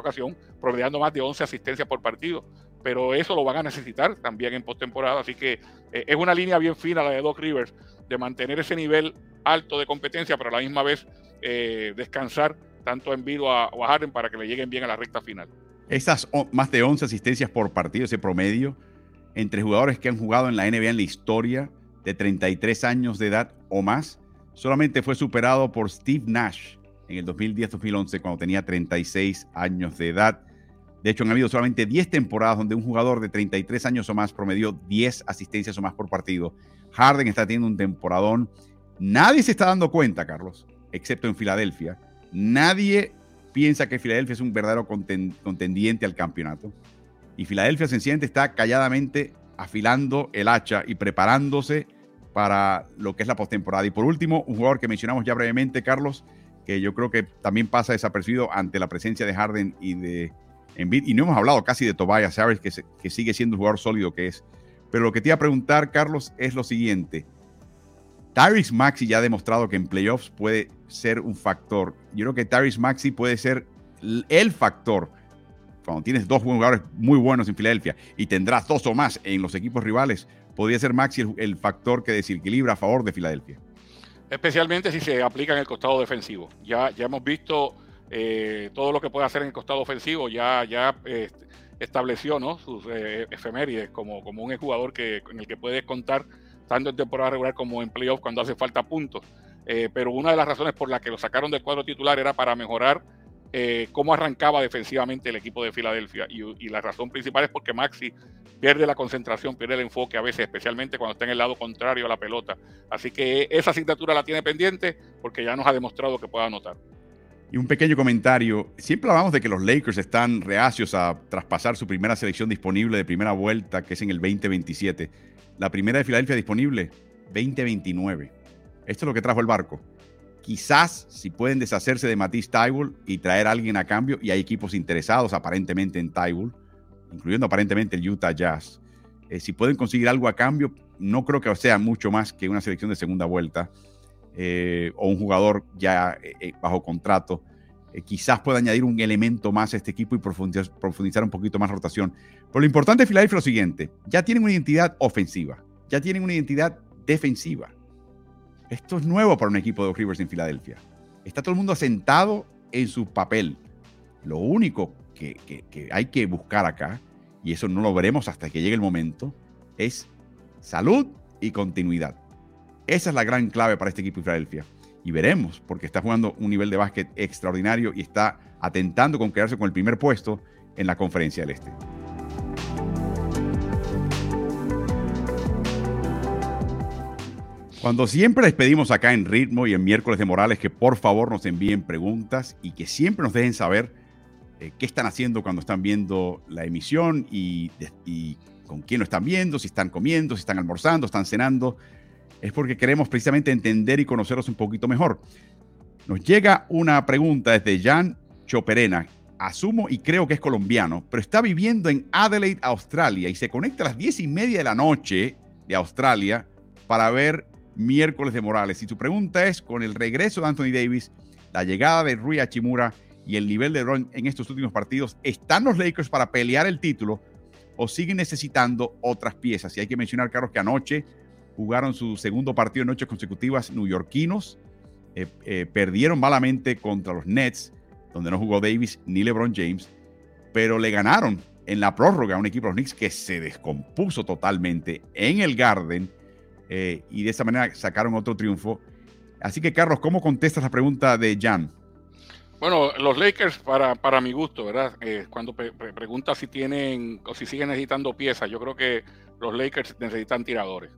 ocasión, promediando más de 11 asistencias por partido. Pero eso lo van a necesitar también en postemporada. Así que eh, es una línea bien fina la de Doc Rivers de mantener ese nivel alto de competencia, pero a la misma vez eh, descansar tanto a, a Harden para que le lleguen bien a la recta final. Esas más de 11 asistencias por partido, ese promedio, entre jugadores que han jugado en la NBA en la historia de 33 años de edad o más, solamente fue superado por Steve Nash en el 2010-2011 cuando tenía 36 años de edad. De hecho, han habido solamente 10 temporadas donde un jugador de 33 años o más promedió 10 asistencias o más por partido. Harden está teniendo un temporadón. Nadie se está dando cuenta, Carlos, excepto en Filadelfia. Nadie piensa que Filadelfia es un verdadero contendiente al campeonato. Y Filadelfia sencillamente está calladamente afilando el hacha y preparándose para lo que es la postemporada. Y por último, un jugador que mencionamos ya brevemente, Carlos, que yo creo que también pasa desapercibido ante la presencia de Harden y de Embiid. Y no hemos hablado casi de Tobias Harris, que, que sigue siendo un jugador sólido que es. Pero lo que te iba a preguntar, Carlos, es lo siguiente. Tyrese Maxi ya ha demostrado que en playoffs puede ser un factor. Yo creo que Tyrese Maxi puede ser el factor cuando tienes dos jugadores muy buenos en Filadelfia y tendrás dos o más en los equipos rivales, podría ser Maxi el, factor que desequilibra a favor de Filadelfia. Especialmente si se aplica en el costado defensivo. Ya, ya hemos visto eh, todo lo que puede hacer en el costado ofensivo, ya, ya eh, estableció ¿no? sus eh, efemérides como, como un jugador que, en el que puedes contar tanto en temporada regular como en playoff cuando hace falta puntos. Eh, pero una de las razones por las que lo sacaron del cuadro titular era para mejorar eh, cómo arrancaba defensivamente el equipo de Filadelfia. Y, la razón principal es porque Maxi pierde la concentración, pierde el enfoque a veces, especialmente cuando está en el lado contrario a la pelota. Así que esa asignatura la tiene pendiente porque ya nos ha demostrado que puede anotar. Y un pequeño comentario. Siempre hablamos de que los Lakers están reacios a traspasar su primera selección disponible de primera vuelta, que es en el 2027. La primera de Filadelfia disponible, 2029. Esto es lo que trajo el barco. Quizás si pueden deshacerse de Matisse Tybul y traer a alguien a cambio, y hay equipos interesados aparentemente en Tybul, incluyendo aparentemente el Utah Jazz. Eh, si pueden conseguir algo a cambio, no creo que sea mucho más que una selección de segunda vuelta. Eh, o un jugador ya eh, bajo contrato, quizás pueda añadir un elemento más a este equipo y profundizar, un poquito más rotación. Pero lo importante de Philadelphia es lo siguiente, ya tienen una identidad ofensiva, ya tienen una identidad defensiva. Esto es nuevo para un equipo de Rivers en Filadelfia. Está todo el mundo asentado en su papel. Lo único que hay que buscar acá, y eso no lo veremos hasta que llegue el momento, es salud y continuidad. Esa es la gran clave para este equipo de Filadelfia. Y veremos, porque está jugando un nivel de básquet extraordinario y está atentando con quedarse con el primer puesto en la conferencia del Este. Cuando siempre les pedimos acá en Ritmo y en Miércoles de Morales que por favor nos envíen preguntas y que siempre nos dejen saber eh, qué están haciendo cuando están viendo la emisión y, y con quién lo están viendo, si están comiendo, si están almorzando, están cenando. Es porque queremos precisamente entender y conocerlos un poquito mejor. Nos llega una pregunta desde Jan Choperena. Asumo y creo que es colombiano, pero está viviendo en Adelaide, Australia, y se conecta a las diez y media de la noche de Australia para ver miércoles de Morales. Y su pregunta es, con el regreso de Anthony Davis, la llegada de Rui Hachimura y el nivel de Ron en estos últimos partidos, ¿están los Lakers para pelear el título o siguen necesitando otras piezas? Y hay que mencionar, Carlos, que anoche jugaron su segundo partido en noches consecutivas neoyorquinos, eh, eh, perdieron malamente contra los Nets, donde no jugó Davis ni LeBron James, pero le ganaron en la prórroga a un equipo de los Knicks que se descompuso totalmente en el Garden eh, y de esa manera sacaron otro triunfo. Así que, Carlos, ¿cómo contestas la pregunta de Jan? Bueno, los Lakers, para, para mi gusto, ¿verdad? Eh, cuando pregunta si tienen o si siguen necesitando piezas, yo creo que los Lakers necesitan tiradores.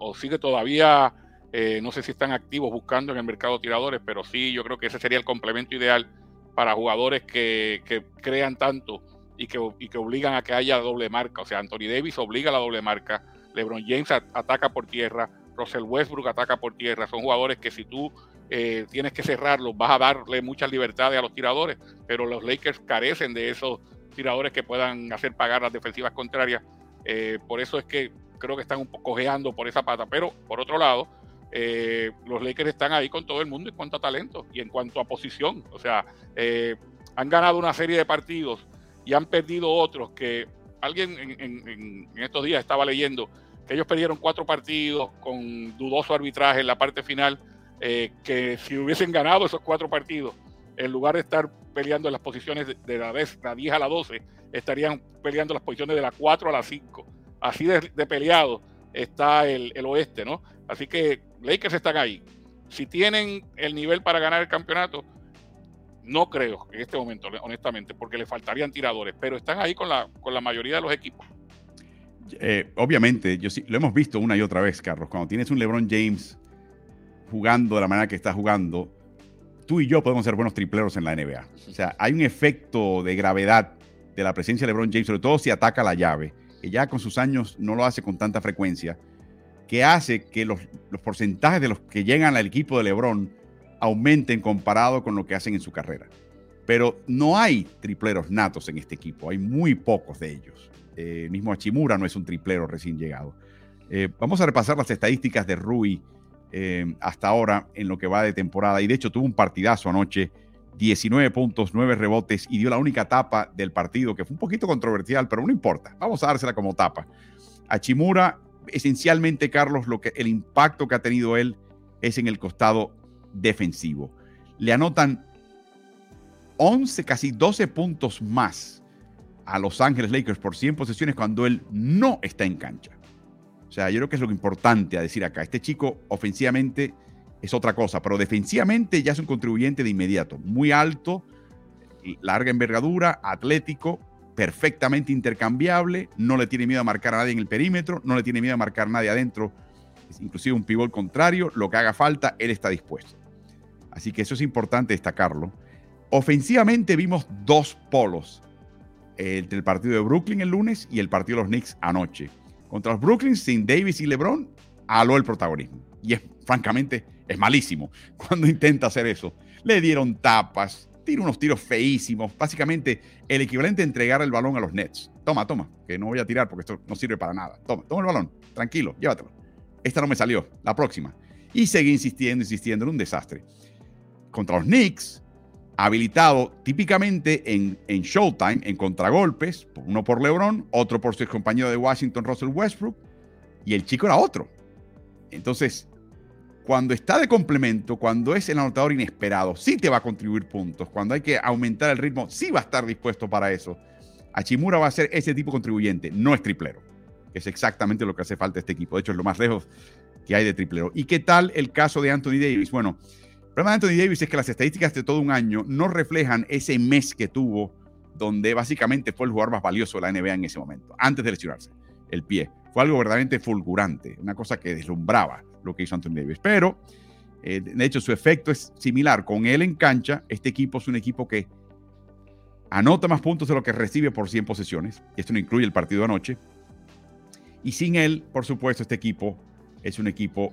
O, sigue todavía, eh, no sé si están activos buscando en el mercado tiradores, pero sí, yo creo que ese sería el complemento ideal para jugadores que, que crean tanto y que, y que obligan a que haya doble marca. O sea, Anthony Davis obliga a la doble marca, LeBron James ataca por tierra, Russell Westbrook ataca por tierra. Son jugadores que si tú eh, tienes que cerrarlos, vas a darle muchas libertades a los tiradores, pero los Lakers carecen de esos tiradores que puedan hacer pagar las defensivas contrarias. Eh, por eso es que creo que están un poco cojeando por esa pata. Pero por otro lado, eh, los Lakers están ahí con todo el mundo en cuanto a talento y en cuanto a posición. O sea, han ganado una serie de partidos y han perdido otros que alguien en, estos días estaba leyendo que ellos perdieron cuatro partidos con dudoso arbitraje en la parte final, eh, que si hubiesen ganado esos cuatro partidos, en lugar de estar peleando las posiciones de, la, 10, a la 12, estarían peleando las posiciones de la 4 a la 5. Así de, peleado está el, el, oeste, ¿no? Así que Lakers están ahí. Si tienen el nivel para ganar el campeonato, no creo en este momento, honestamente, porque le faltarían tiradores, pero están ahí con la, con la mayoría de los equipos. Eh, obviamente, yo sí, lo hemos visto una y otra vez, Carlos. Cuando tienes un LeBron James jugando de la manera que está jugando, tú y yo podemos ser buenos tripleros en la NBA. O sea, hay un efecto de gravedad de la presencia de LeBron James, sobre todo si ataca la llave, que ya con sus años no lo hace con tanta frecuencia, que hace que los, los porcentajes de los que llegan al equipo de LeBron aumenten comparado con lo que hacen en su carrera. Pero no hay tripleros natos en este equipo, hay muy pocos de ellos. Eh, mismo Achimura no es un triplero recién llegado. Eh, vamos a repasar las estadísticas de Rui eh, hasta ahora en lo que va de temporada. Y de hecho tuvo un partidazo anoche, 19 puntos, 9 rebotes y dio la única tapa del partido, que fue un poquito controversial, pero no importa. Vamos a dársela como tapa. Achimura, esencialmente, Carlos, lo que, el impacto que ha tenido él es en el costado defensivo. Le anotan 11, casi 12 puntos más a Los Ángeles Lakers por 100 posesiones cuando él no está en cancha. Sea, yo creo que es lo importante a decir acá. Este chico ofensivamente es otra cosa, pero defensivamente ya es un contribuyente de inmediato. Muy alto, larga envergadura, atlético, perfectamente intercambiable, no le tiene miedo a marcar a nadie en el perímetro, no le tiene miedo a marcar a nadie adentro, inclusive un pivot contrario, lo que haga falta, él está dispuesto. Así que eso es importante destacarlo. Ofensivamente vimos dos polos entre el partido de Brooklyn el lunes y el partido de los Knicks anoche. Contra los Brooklyn, sin Davis y LeBron, aló el protagonismo. Y es, francamente, es malísimo cuando intenta hacer eso. Le dieron tapas, tiró unos tiros feísimos. Básicamente, el equivalente a entregar el balón a los Nets. Toma, toma, que no voy a tirar porque esto no sirve para nada. Toma, toma el balón, tranquilo, llévatelo. Esta no me salió, la próxima. Y seguí insistiendo, insistiendo en un desastre contra los Knicks, habilitado típicamente en, en Showtime, en contragolpes, uno por LeBron, otro por su compañero de Washington, Russell Westbrook, y el chico era otro. Entonces, cuando está de complemento, cuando es el anotador inesperado, sí te va a contribuir puntos. Cuando hay que aumentar el ritmo, sí va a estar dispuesto para eso. Achimura va a ser ese tipo contribuyente, no es triplero, es exactamente lo que hace falta a este equipo. De hecho, es lo más lejos que hay de triplero. ¿Y qué tal el caso de Anthony Davis? Bueno, el problema de Anthony Davis es que las estadísticas de todo un año no reflejan ese mes que tuvo, donde básicamente fue el jugador más valioso de la NBA en ese momento, antes de lesionarse, el pie. Fue algo verdaderamente fulgurante, una cosa que deslumbraba lo que hizo Anthony Davis. Pero, eh, de hecho, su efecto es similar. Con él en cancha, este equipo es un equipo que anota más puntos de lo que recibe por 100 posesiones. Esto no incluye el partido anoche. Y sin él, por supuesto, este equipo es un equipo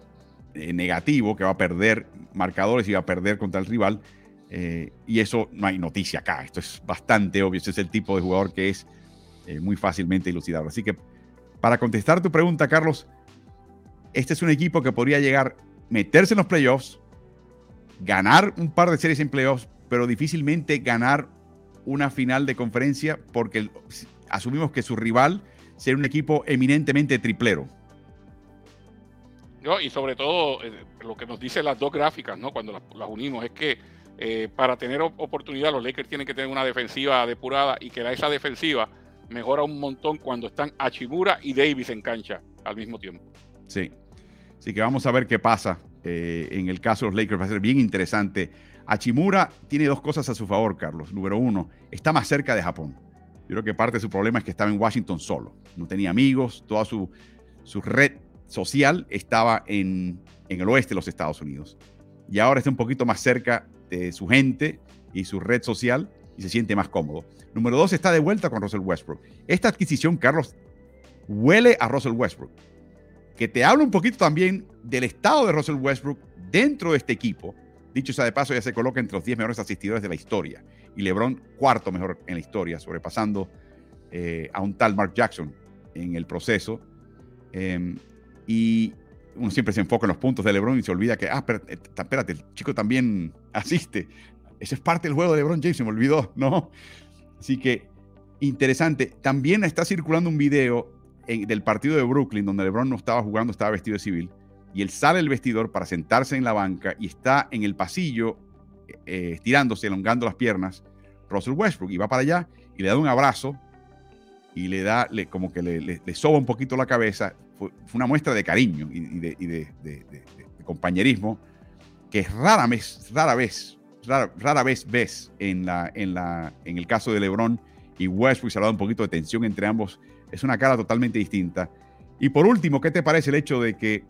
eh, negativo que va a perder marcadores y va a perder contra el rival. Eh, y eso no hay noticia acá. Esto es bastante obvio. Este es el tipo de jugador que es eh, muy fácilmente ilucidable. Así que para contestar tu pregunta, Carlos, este es un equipo que podría llegar, meterse en los playoffs, ganar un par de series en playoffs, pero difícilmente ganar una final de conferencia porque asumimos que su rival será un equipo eminentemente triplero. Y sobre todo eh, lo que nos dicen las dos gráficas, ¿no? Cuando las, unimos, es que eh, para tener oportunidad los Lakers tienen que tener una defensiva depurada y que esa defensiva mejora un montón cuando están Achimura y Davis en cancha al mismo tiempo. Sí. Así que vamos a ver qué pasa eh, en el caso de los Lakers. Va a ser bien interesante. Achimura tiene dos cosas a su favor, Carlos. Número uno, está más cerca de Japón. Yo creo que parte de su problema es que estaba en Washington solo. No tenía amigos, toda su, su red social estaba en, en el oeste de los Estados Unidos. Y ahora está un poquito más cerca de su gente y su red social y se siente más cómodo. Número dos, está de vuelta con Russell Westbrook. Esta adquisición, Carlos, huele a Russell Westbrook. Que te habla un poquito también del estado de Russell Westbrook dentro de este equipo. Dicho sea de paso, ya se coloca entre los 10 mejores asistidores de la historia. Y LeBron, cuarto mejor en la historia, sobrepasando eh, a un tal Mark Jackson en el proceso. Em, y uno siempre se enfoca en los puntos de LeBron y se olvida que, ah, espérate, espérate, el chico también asiste. Ese es parte del juego de LeBron James, se me olvidó, ¿no? Así que interesante. También está circulando un video del partido de Brooklyn donde LeBron no estaba jugando, estaba vestido de civil. Y él sale del vestidor para sentarse en la banca y está en el pasillo eh, estirándose, elongando las piernas, Russell Westbrook. Y va para allá y le da un abrazo y le da le, como que le, le, soba un poquito la cabeza. Fue, una muestra de cariño y, de, compañerismo que rara vez, rara vez rara, vez ves en, el caso de LeBron y Westbrook. Se ha dado un poquito de tensión entre ambos. Es una cara totalmente distinta. Y por último, ¿qué te parece el hecho de que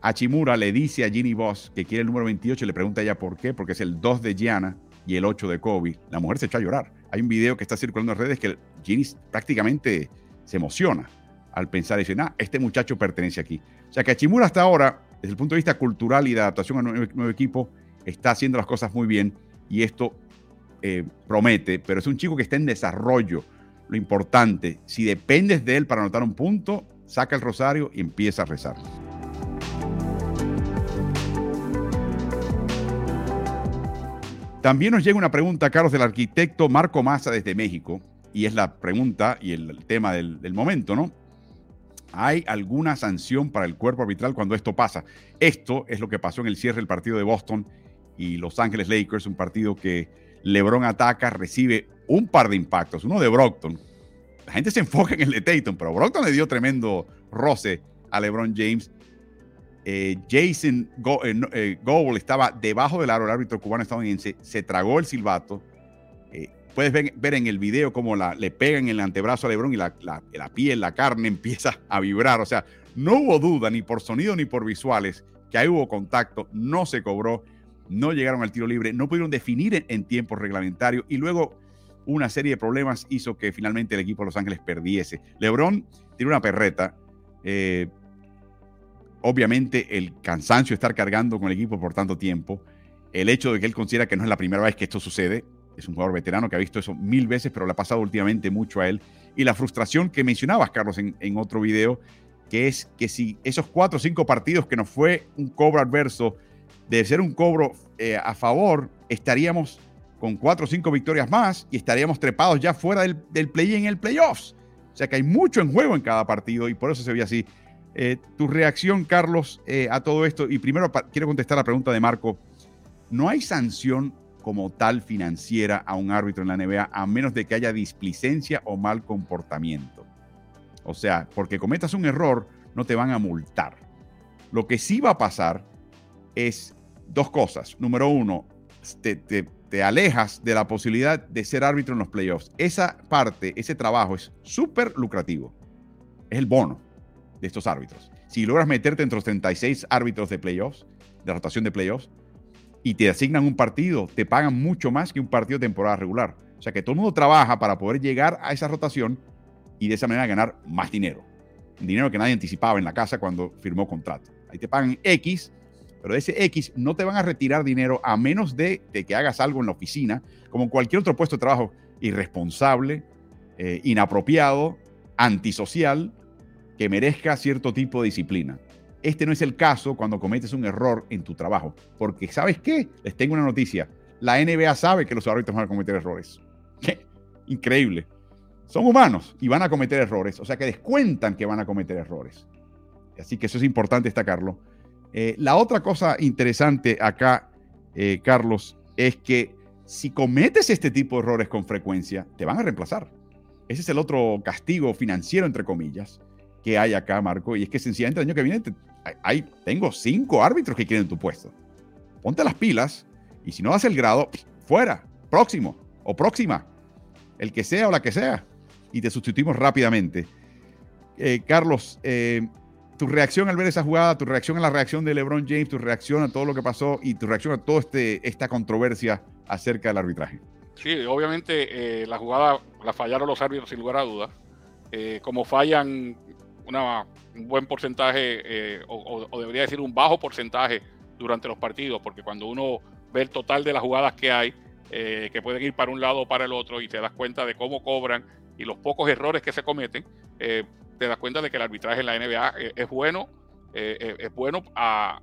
Hachimura le dice a Ginny Boss que quiere el número 28 y le pregunta a ella por qué? Porque es el 2 de Gianna y el 8 de Kobe. La mujer se echó a llorar. Hay un video que está circulando en redes que Ginny prácticamente se emociona al pensar y dice, ah, este muchacho pertenece aquí. O sea que Hachimura hasta ahora, desde el punto de vista cultural y de adaptación a un nuevo equipo, está haciendo las cosas muy bien y esto eh, promete, pero es un chico que está en desarrollo. Lo importante, si dependes de él para anotar un punto, saca el rosario y empieza a rezar. También nos llega una pregunta, Carlos, del arquitecto Marco Massa desde México, y es la pregunta y el, tema del, del momento, ¿no? ¿Hay alguna sanción para el cuerpo arbitral cuando esto pasa? Esto es lo que pasó en el cierre del partido de Boston y Los Ángeles Lakers, un partido que LeBron ataca, recibe un par de impactos, uno de Brockton. La gente se enfoca en el de Tatum, pero Brockton le dio tremendo roce a LeBron James. Eh, Jason eh, eh, Goble estaba debajo del aro, el árbitro cubano estadounidense, se tragó el silbato. Puedes ver, en el video cómo le pegan en el antebrazo a LeBron y la, piel, la carne empieza a vibrar. O sea, no hubo duda ni por sonido ni por visuales que ahí hubo contacto, no se cobró no llegaron al tiro libre, no pudieron definir en, tiempo reglamentario y luego una serie de problemas hizo que finalmente el equipo de Los Ángeles perdiese. LeBron tiene una perreta. Eh, obviamente el cansancio de estar cargando con el equipo por tanto tiempo, el hecho de que él considera que no es la primera vez que esto sucede, es un jugador veterano que ha visto eso mil veces, pero le ha pasado últimamente mucho a él, y la frustración que mencionabas, Carlos, en, en otro video, que es que si esos cuatro o cinco partidos que nos fue un cobro adverso de ser un cobro eh, a favor, estaríamos con cuatro o cinco victorias más y estaríamos trepados ya fuera del, play en el playoffs. O sea que hay mucho en juego en cada partido y por eso se ve así. Eh, tu reacción, Carlos, eh, a todo esto, y primero quiero contestar la pregunta de Marco. ¿No hay sanción como tal financiera a un árbitro en la NBA a menos de que haya displicencia o mal comportamiento? O sea, porque cometas un error, no te van a multar. Lo que sí va a pasar es dos cosas. Número uno, te, alejas de la posibilidad de ser árbitro en los playoffs. Esa parte, ese trabajo es súper lucrativo. Es el bono de estos árbitros. Si logras meterte entre los 36 árbitros de playoffs, de rotación de playoffs, y te asignan un partido, te pagan mucho más que un partido de temporada regular. O sea que todo el mundo trabaja para poder llegar a esa rotación y de esa manera ganar más dinero. dinero que nadie anticipaba en la casa cuando firmó contrato. Ahí te pagan X, pero de ese X no te van a retirar dinero a menos de, que hagas algo en la oficina, como cualquier otro puesto de trabajo irresponsable, eh, inapropiado, antisocial, que merezca cierto tipo de disciplina. Este no es el caso cuando cometes un error en tu trabajo, porque ¿sabes qué? Les tengo una noticia. La NBA sabe que los árbitros van a cometer errores. Increíble. Son humanos y van a cometer errores, o sea que descuentan que van a cometer errores. Así que eso es importante destacarlo. Eh, la otra cosa interesante acá, eh, Carlos, es que si cometes este tipo de errores con frecuencia, te van a reemplazar. Ese es el otro castigo financiero, entre comillas, que hay acá, Marco, y es que sencillamente el año que viene hay, tengo cinco árbitros que quieren tu puesto. Ponte las pilas y si no das el grado, fuera, próximo o próxima, el que sea o la que sea, y te sustituimos rápidamente. Eh, Carlos, eh, tu reacción al ver esa jugada, tu reacción a la reacción de LeBron James, tu reacción a todo lo que pasó y tu reacción a toda este, esta controversia acerca del arbitraje. Sí, obviamente eh, la jugada la fallaron los árbitros sin lugar a dudas. como fallan un buen porcentaje, eh, o, debería decir un bajo porcentaje durante los partidos, porque cuando uno ve el total de las jugadas que hay, eh, que pueden ir para un lado o para el otro, y te das cuenta de cómo cobran y los pocos errores que se cometen, eh, te das cuenta de que el arbitraje en la NBA es bueno, es bueno a,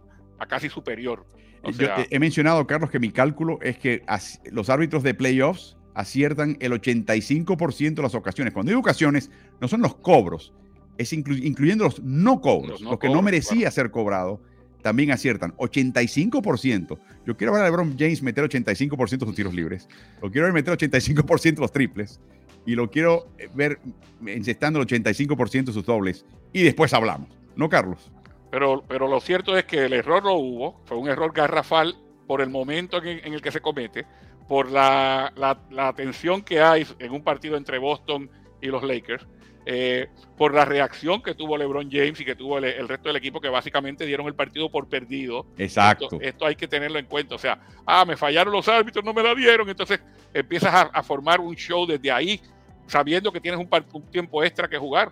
casi superior. he mencionado, Carlos, que mi cálculo es que los árbitros de playoffs aciertan el 85% de las ocasiones. Cuando hay ocasiones, no son los cobros, es incluyendo los no cobros, los, que no merecía ser cobrado, también aciertan. 85%. Yo quiero ver a LeBron James meter 85% de sus tiros libres. Lo quiero ver meter 85% de los triples. Y lo quiero ver encestando el 85% de sus dobles. Y después hablamos. ¿No, Carlos? Pero, pero lo cierto es que el error no hubo. Fue un error garrafal por el momento en, el que se comete, por la, la, la tensión que hay en un partido entre Boston y los Lakers eh, por la reacción que tuvo LeBron James y que tuvo el, resto del equipo, que básicamente dieron el partido por perdido. Exacto. Esto, hay que tenerlo en cuenta. O sea, ah, me fallaron los árbitros, no me la dieron. Entonces empiezas a, formar un show desde ahí, sabiendo que tienes un, tiempo extra que jugar.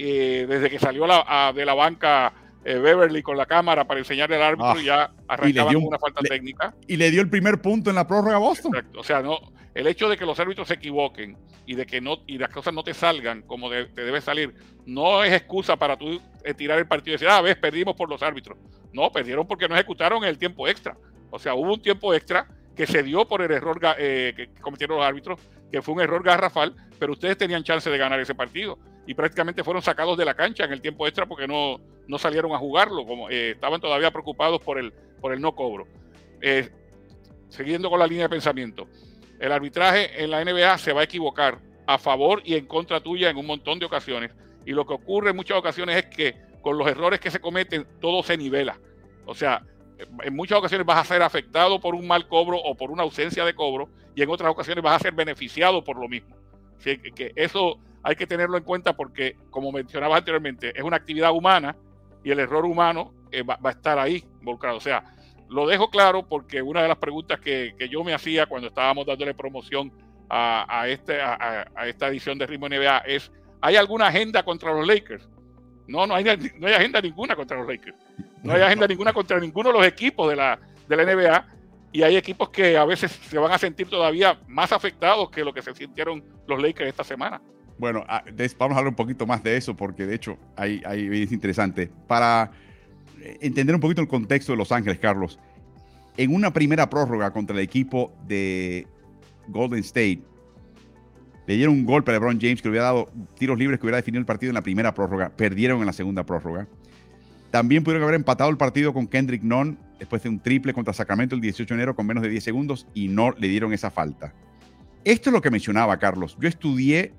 Eh, desde que salió de la banca eh, Beverly con la cámara para enseñarle al árbitro, ah, ya arrancaba una falta técnica. Y le dio el primer punto en la prórroga a Boston. O sea, no, el hecho de que los árbitros se equivoquen y de que no y las cosas no te salgan como te debe salir, no es excusa para tú eh, tirar el partido y decir, ah, ves, perdimos por los árbitros. No, perdieron porque no ejecutaron el tiempo extra. O sea, hubo un tiempo extra que se dio por el error eh, que cometieron los árbitros, que fue un error garrafal, pero ustedes tenían chance de ganar ese partido y prácticamente fueron sacados de la cancha en el tiempo extra porque no, no salieron a jugarlo, como eh, estaban todavía preocupados por el, por el no cobro. siguiendo con la línea de pensamiento, el arbitraje en la NBA se va a equivocar a favor y en contra tuya en un montón de ocasiones. Y lo que ocurre en muchas ocasiones es que con los errores que se cometen, todo se nivela. O sea, en muchas ocasiones vas a ser afectado por un mal cobro o por una ausencia de cobro y en otras ocasiones vas a ser beneficiado por lo mismo. Así que eso hay que tenerlo en cuenta porque, como mencionaba anteriormente, es una actividad humana y el error humano eh, va, a estar ahí involucrado. O sea, lo dejo claro porque una de las preguntas que, yo me hacía cuando estábamos dándole promoción a, este, esta edición de Ritmo NBA es, ¿hay alguna agenda contra los Lakers? No, no hay, no hay agenda ninguna contra los Lakers. No hay agenda ninguna contra ninguno de los equipos de la, de la NBA. Y hay equipos que a veces se van a sentir todavía más afectados que lo que se sintieron los Lakers esta semana. Bueno, ah, vamos a hablar un poquito más de eso porque de hecho hay, hay evidencia interesante. Para entender un poquito el contexto de Los Ángeles, Carlos. En una primera prórroga contra el equipo de Golden State, le dieron un golpe a LeBron James que le hubiera dado tiros libres que hubiera definido el partido en la primera prórroga. Perdieron en la segunda prórroga. También pudieron haber empatado el partido con Kendrick Nunn después de un triple contra Sacramento el 18 de enero con menos de 10 segundos y no le dieron esa falta. Esto es lo que mencionaba Carlos. Yo estudié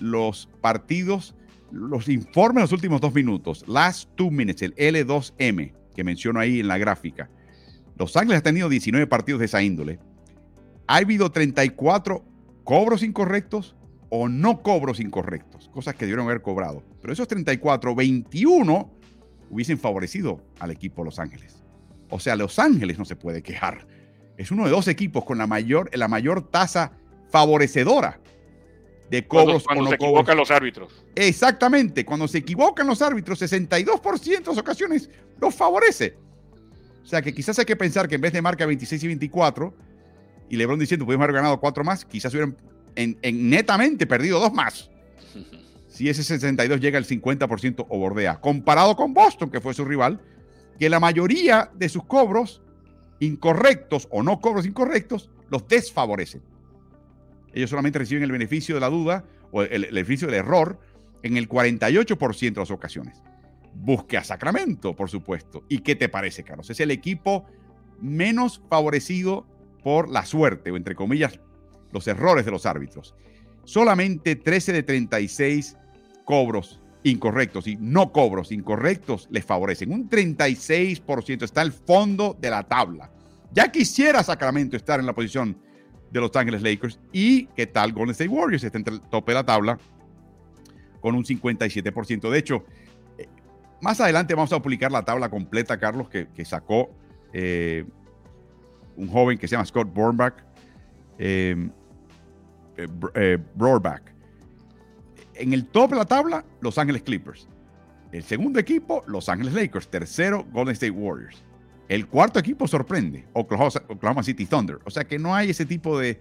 los partidos los informes de los últimos dos minutos, last two minutes, el L2M, que menciono ahí en la gráfica. Los Ángeles ha tenido 19 partidos de esa índole. Ha habido 34 cobros incorrectos o no cobros incorrectos, cosas que debieron haber cobrado. Pero esos 34, 21 hubiesen favorecido al equipo Los Ángeles. O sea, Los Ángeles no se puede quejar. Es uno de dos equipos con la mayor, la mayor tasa favorecedora de cobros cuando, se equivocan los árbitros. Exactamente, cuando se equivocan los árbitros, 62% de las ocasiones los favorece. O sea que quizás hay que pensar que en vez de marca 26 y 24, y LeBron diciendo pudimos haber ganado cuatro más, quizás hubieran en, netamente perdido dos más. Si ese 62 llega al 50% o bordea, comparado con Boston, que fue su rival, que la mayoría de sus cobros incorrectos o no cobros incorrectos los desfavorecen. Ellos solamente reciben el beneficio de la duda o el, beneficio del error en el 48% de las ocasiones. Busque a Sacramento, por supuesto. ¿Y qué te parece, Carlos? Es el equipo menos favorecido por la suerte, o entre comillas, los errores de los árbitros. Solamente 13 de 36 cobros incorrectos y no cobros incorrectos les favorecen. Un 36% está al fondo de la tabla. Ya quisiera Sacramento estar en la posición de Los Ángeles Lakers. ¿Y qué tal Golden State Warriors? Está entre el tope de la tabla con un 57%. De hecho, eh, más adelante vamos a publicar la tabla completa, Carlos, que, sacó eh, un joven que se llama Scott Bornbach. Eh, eh En el top de la tabla, Los Ángeles Clippers. El segundo equipo, Los Ángeles Lakers. Tercero, Golden State Warriors. El cuarto equipo sorprende, Oklahoma, City Thunder. O sea que no hay ese tipo de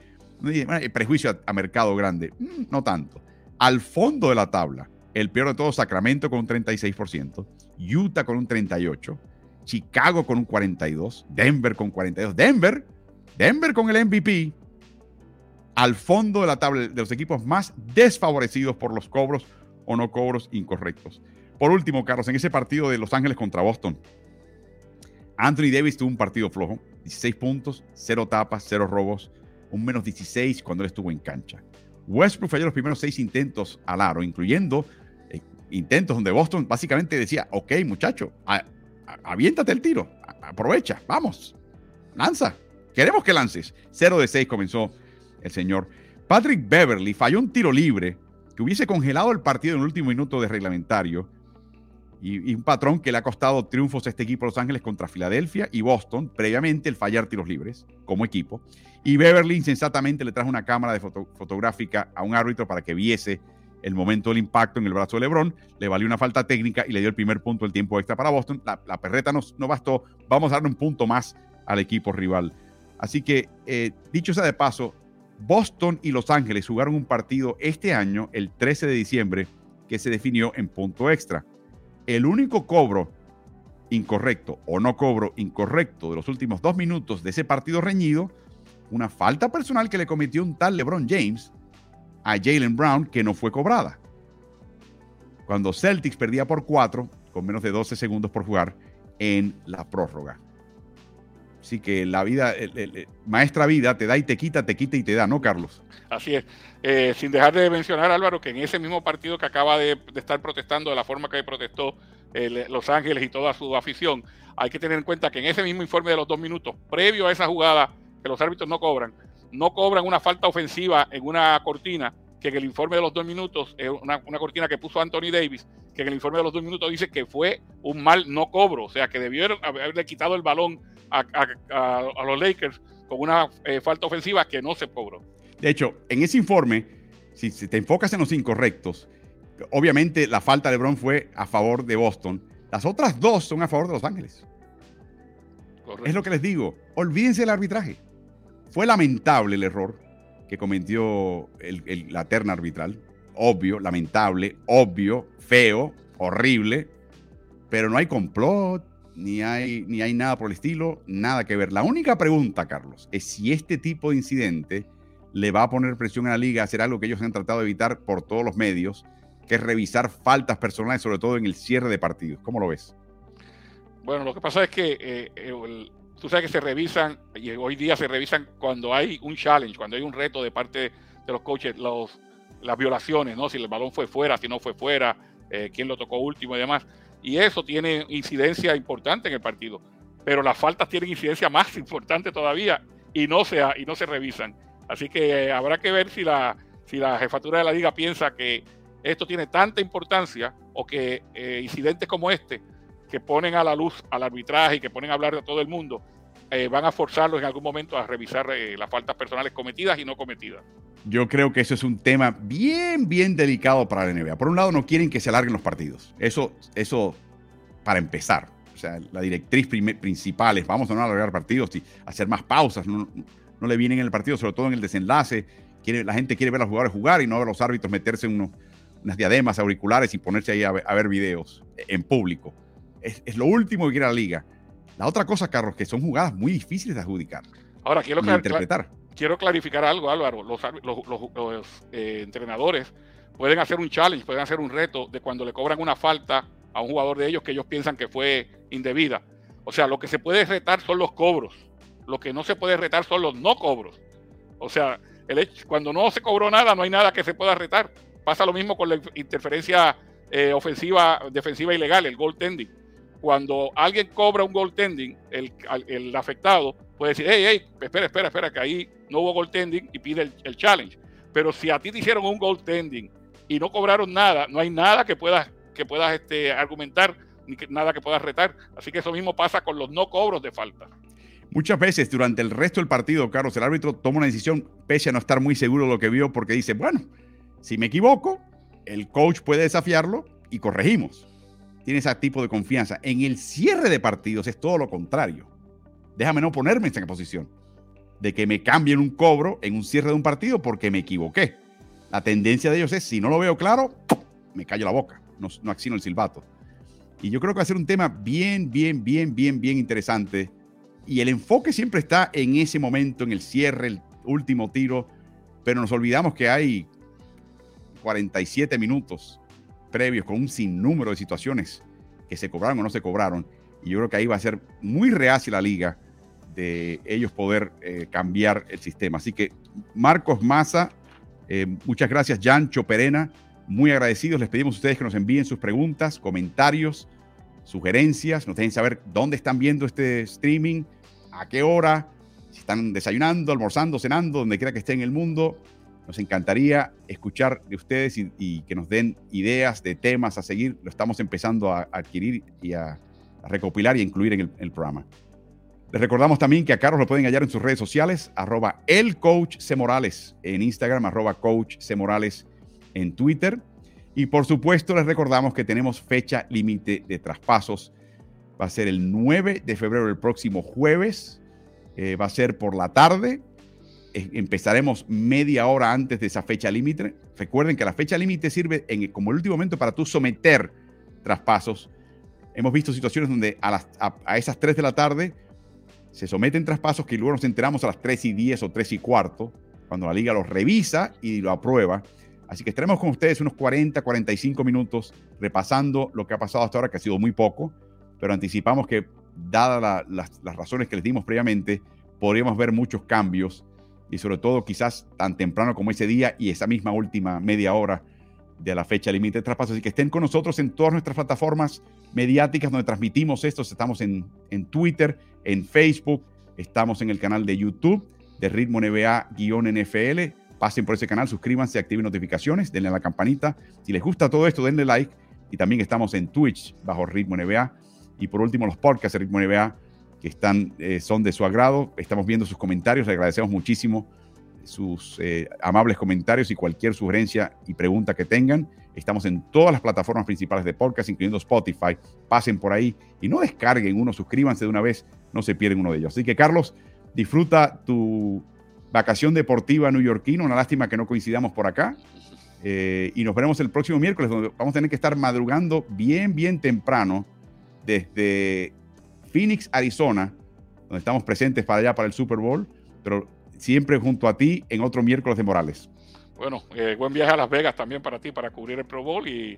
prejuicio a, mercado grande. Mm, no tanto. Al fondo de la tabla, el peor de todos, Sacramento con un 36%, Utah con un 38%, Chicago con un 42%, Denver con 42%. Denver, Denver con el MVP. Al fondo de la tabla de los equipos más desfavorecidos por los cobros o no cobros incorrectos. Por último, Carlos, en ese partido de Los Ángeles contra Boston, Anthony Davis tuvo un partido flojo, 16 puntos, 0 tapas, 0 robos, un menos 16 cuando él estuvo en cancha. Westbrook falló los primeros 6 intentos al aro, incluyendo eh, intentos donde Boston básicamente decía, ok muchacho, aviéntate el tiro, aprovecha, vamos, lanza, queremos que lances. 0 de 6 comenzó el señor. Patrick Beverly falló un tiro libre que hubiese congelado el partido en el último minuto de reglamentario y, un patrón que le ha costado triunfos a este equipo de Los Ángeles contra Filadelfia y Boston, previamente el fallar tiros libres como equipo. Y Beverly insensatamente le trajo una cámara fotográfica a un árbitro para que viese el momento del impacto en el brazo de LeBron, le valió una falta técnica y le dio el primer punto del tiempo extra para Boston. La, perreta no, no, bastó, vamos a darle un punto más al equipo rival. Así que, eh, dicho sea de paso, Boston y Los Ángeles jugaron un partido este año, el 13 de diciembre, que se definió en punto extra el único cobro incorrecto o no cobro incorrecto de los últimos dos minutos de ese partido reñido, una falta personal que le cometió un tal LeBron James a Jalen Brown que no fue cobrada. Cuando Celtics perdía por cuatro, con menos de 12 segundos por jugar, en la prórroga. Así que la vida, maestra vida, te da y te quita, te quita y te da, ¿no, Carlos? Así es. Eh, sin dejar de mencionar, Álvaro, que en ese mismo partido que acaba de, estar protestando de la forma que protestó Los Ángeles y toda su afición, hay que tener en cuenta que en ese mismo informe de los dos minutos, previo a esa jugada que los árbitros no cobran, no cobran una falta ofensiva en una cortina, que en el informe de los dos minutos, es una, cortina que puso Anthony Davis, que en el informe de los dos minutos dice que fue un mal no cobro, o sea, que debió haberle quitado el balón a, los Lakers con una eh, falta ofensiva que no se cobró. De hecho, en ese informe, si, te enfocas en los incorrectos, obviamente la falta de LeBron fue a favor de Boston. Las otras dos son a favor de Los Ángeles. Es lo que les digo. Olvídense del arbitraje. Fue lamentable el error que cometió la terna arbitral. Obvio, lamentable, obvio, feo, horrible. Pero no hay complot, ni hay, ni hay nada por el estilo, nada que ver. La única pregunta, Carlos, es si este tipo de incidente le va a poner presión a la liga a hacer algo que ellos han tratado de evitar por todos los medios, que es revisar faltas personales, sobre todo en el cierre de partidos. ¿Cómo lo ves? Bueno, lo que pasa es que eh, tú sabes que se revisan, y hoy día se revisan cuando hay un challenge, cuando hay un reto de parte de los coaches, los, las violaciones, ¿no? Si el balón fue fuera, si no fue fuera, eh, quién lo tocó último y demás y eso tiene incidencia importante en el partido. Pero las faltas tienen incidencia más importante todavía y no se, y no se revisan. Así que eh, habrá que ver si la, si la jefatura de la liga piensa que esto tiene tanta importancia o que eh, incidentes como este, que ponen a la luz al arbitraje y que ponen a hablar de todo el mundo, eh, van a forzarlos en algún momento a revisar eh, las faltas personales cometidas y no cometidas. Yo creo que eso es un tema bien, bien delicado para la NBA. Por un lado, no quieren que se alarguen los partidos. Eso, eso para empezar. O sea, la directriz principal es vamos a no alargar partidos y hacer más pausas. No, no le vienen en el partido, sobre todo en el desenlace. Quiere, la gente quiere ver a los jugadores jugar y no ver a los árbitros meterse en unas diademas auriculares y ponerse ahí a ver, videos en público. Es, es, lo último que quiere la liga. La otra cosa, Carlos, que son jugadas muy difíciles de adjudicar. Ahora, quiero, interpretar. quiero clarificar algo, Álvaro. Los, los, eh, entrenadores pueden hacer un challenge, pueden hacer un reto de cuando le cobran una falta a un jugador de ellos que ellos piensan que fue indebida. O sea, lo que se puede retar son los cobros. Lo que no se puede retar son los no cobros. O sea, el cuando no se cobró nada, no hay nada que se pueda retar. Pasa lo mismo con la interferencia eh, ofensiva, defensiva ilegal, el goaltending. Cuando alguien cobra un goaltending, el, el afectado puede decir, hey, hey, espera, espera, espera, que ahí no hubo goaltending y pide el, challenge. Pero si a ti te hicieron un goaltending y no cobraron nada, no hay nada que puedas, que puedas este, argumentar ni nada que puedas retar. Así que eso mismo pasa con los no cobros de falta. Muchas veces durante el resto del partido, Carlos, el árbitro toma una decisión pese a no estar muy seguro de lo que vio porque dice, bueno, si me equivoco, el coach puede desafiarlo y corregimos. Tiene ese tipo de confianza. En el cierre de partidos es todo lo contrario. Déjame no ponerme en esa posición de que me cambien un cobro en un cierre de un partido porque me equivoqué. La tendencia de ellos es, si no lo veo claro, me callo la boca, no, no acciono el silbato. Y yo creo que va a ser un tema bien, bien, bien, bien, bien interesante. Y el enfoque siempre está en ese momento, en el cierre, el último tiro, pero nos olvidamos que hay 47 minutos previos con un sinnúmero de situaciones que se cobraron o no se cobraron. Y yo creo que ahí va a ser muy reacia la liga de ellos poder eh, cambiar el sistema. Así que Marcos Maza, eh, muchas gracias, Jancho Perena, muy agradecidos. Les pedimos a ustedes que nos envíen sus preguntas, comentarios, sugerencias, nos dejen saber dónde están viendo este streaming, a qué hora, si están desayunando, almorzando, cenando, donde quiera que esté en el mundo. Nos encantaría escuchar de ustedes y, que nos den ideas de temas a seguir. Lo estamos empezando a, adquirir y a, recopilar y a incluir en el, programa. Les recordamos también que a Carlos lo pueden hallar en sus redes sociales, arroba el coach en Instagram, arroba coach C. En Twitter. Y por supuesto les recordamos que tenemos fecha límite de traspasos. Va a ser el 9 de febrero, el próximo jueves. Eh, va a ser por la tarde empezaremos media hora antes de esa fecha límite. Recuerden que la fecha límite sirve en, como el último momento para tú someter traspasos. Hemos visto situaciones donde a, las, a, esas 3 de la tarde se someten traspasos que luego nos enteramos a las 3 y 10 o 3 y cuarto, cuando la liga los revisa y lo aprueba. Así que estaremos con ustedes unos 40, 45 minutos repasando lo que ha pasado hasta ahora, que ha sido muy poco, pero anticipamos que, dadas las razones que les dimos previamente, podríamos ver muchos cambios y sobre todo quizás tan temprano como ese día y esa misma última media hora de la fecha límite de traspaso. Así que estén con nosotros en todas nuestras plataformas mediáticas donde transmitimos esto. Estamos en, en Twitter, en Facebook, estamos en el canal de YouTube de Ritmo NBA-NFL. Pasen por ese canal, suscríbanse, activen notificaciones, denle a la campanita. Si les gusta todo esto, denle like. Y también estamos en Twitch bajo Ritmo NBA. Y por último, los podcasts de Ritmo NBA que están, eh, son de su agrado. Estamos viendo sus comentarios, le agradecemos muchísimo sus eh, amables comentarios y cualquier sugerencia y pregunta que tengan. Estamos en todas las plataformas principales de podcast, incluyendo Spotify. Pasen por ahí y no descarguen uno, suscríbanse de una vez, no se pierden uno de ellos. Así que Carlos, disfruta tu vacación deportiva neoyorquina. Una lástima que no coincidamos por acá. Eh, y nos veremos el próximo miércoles, donde vamos a tener que estar madrugando bien, bien temprano desde Phoenix, Arizona, donde estamos presentes para allá para el Super Bowl, pero siempre junto a ti en otro miércoles de Morales. Bueno, eh, buen viaje a Las Vegas también para ti, para cubrir el Pro Bowl y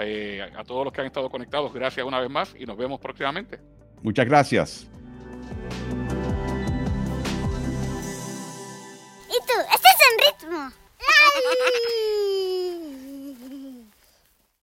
eh, a todos los que han estado conectados, gracias una vez más y nos vemos próximamente. Muchas gracias. ¿Y tú? ¿Estás en ritmo?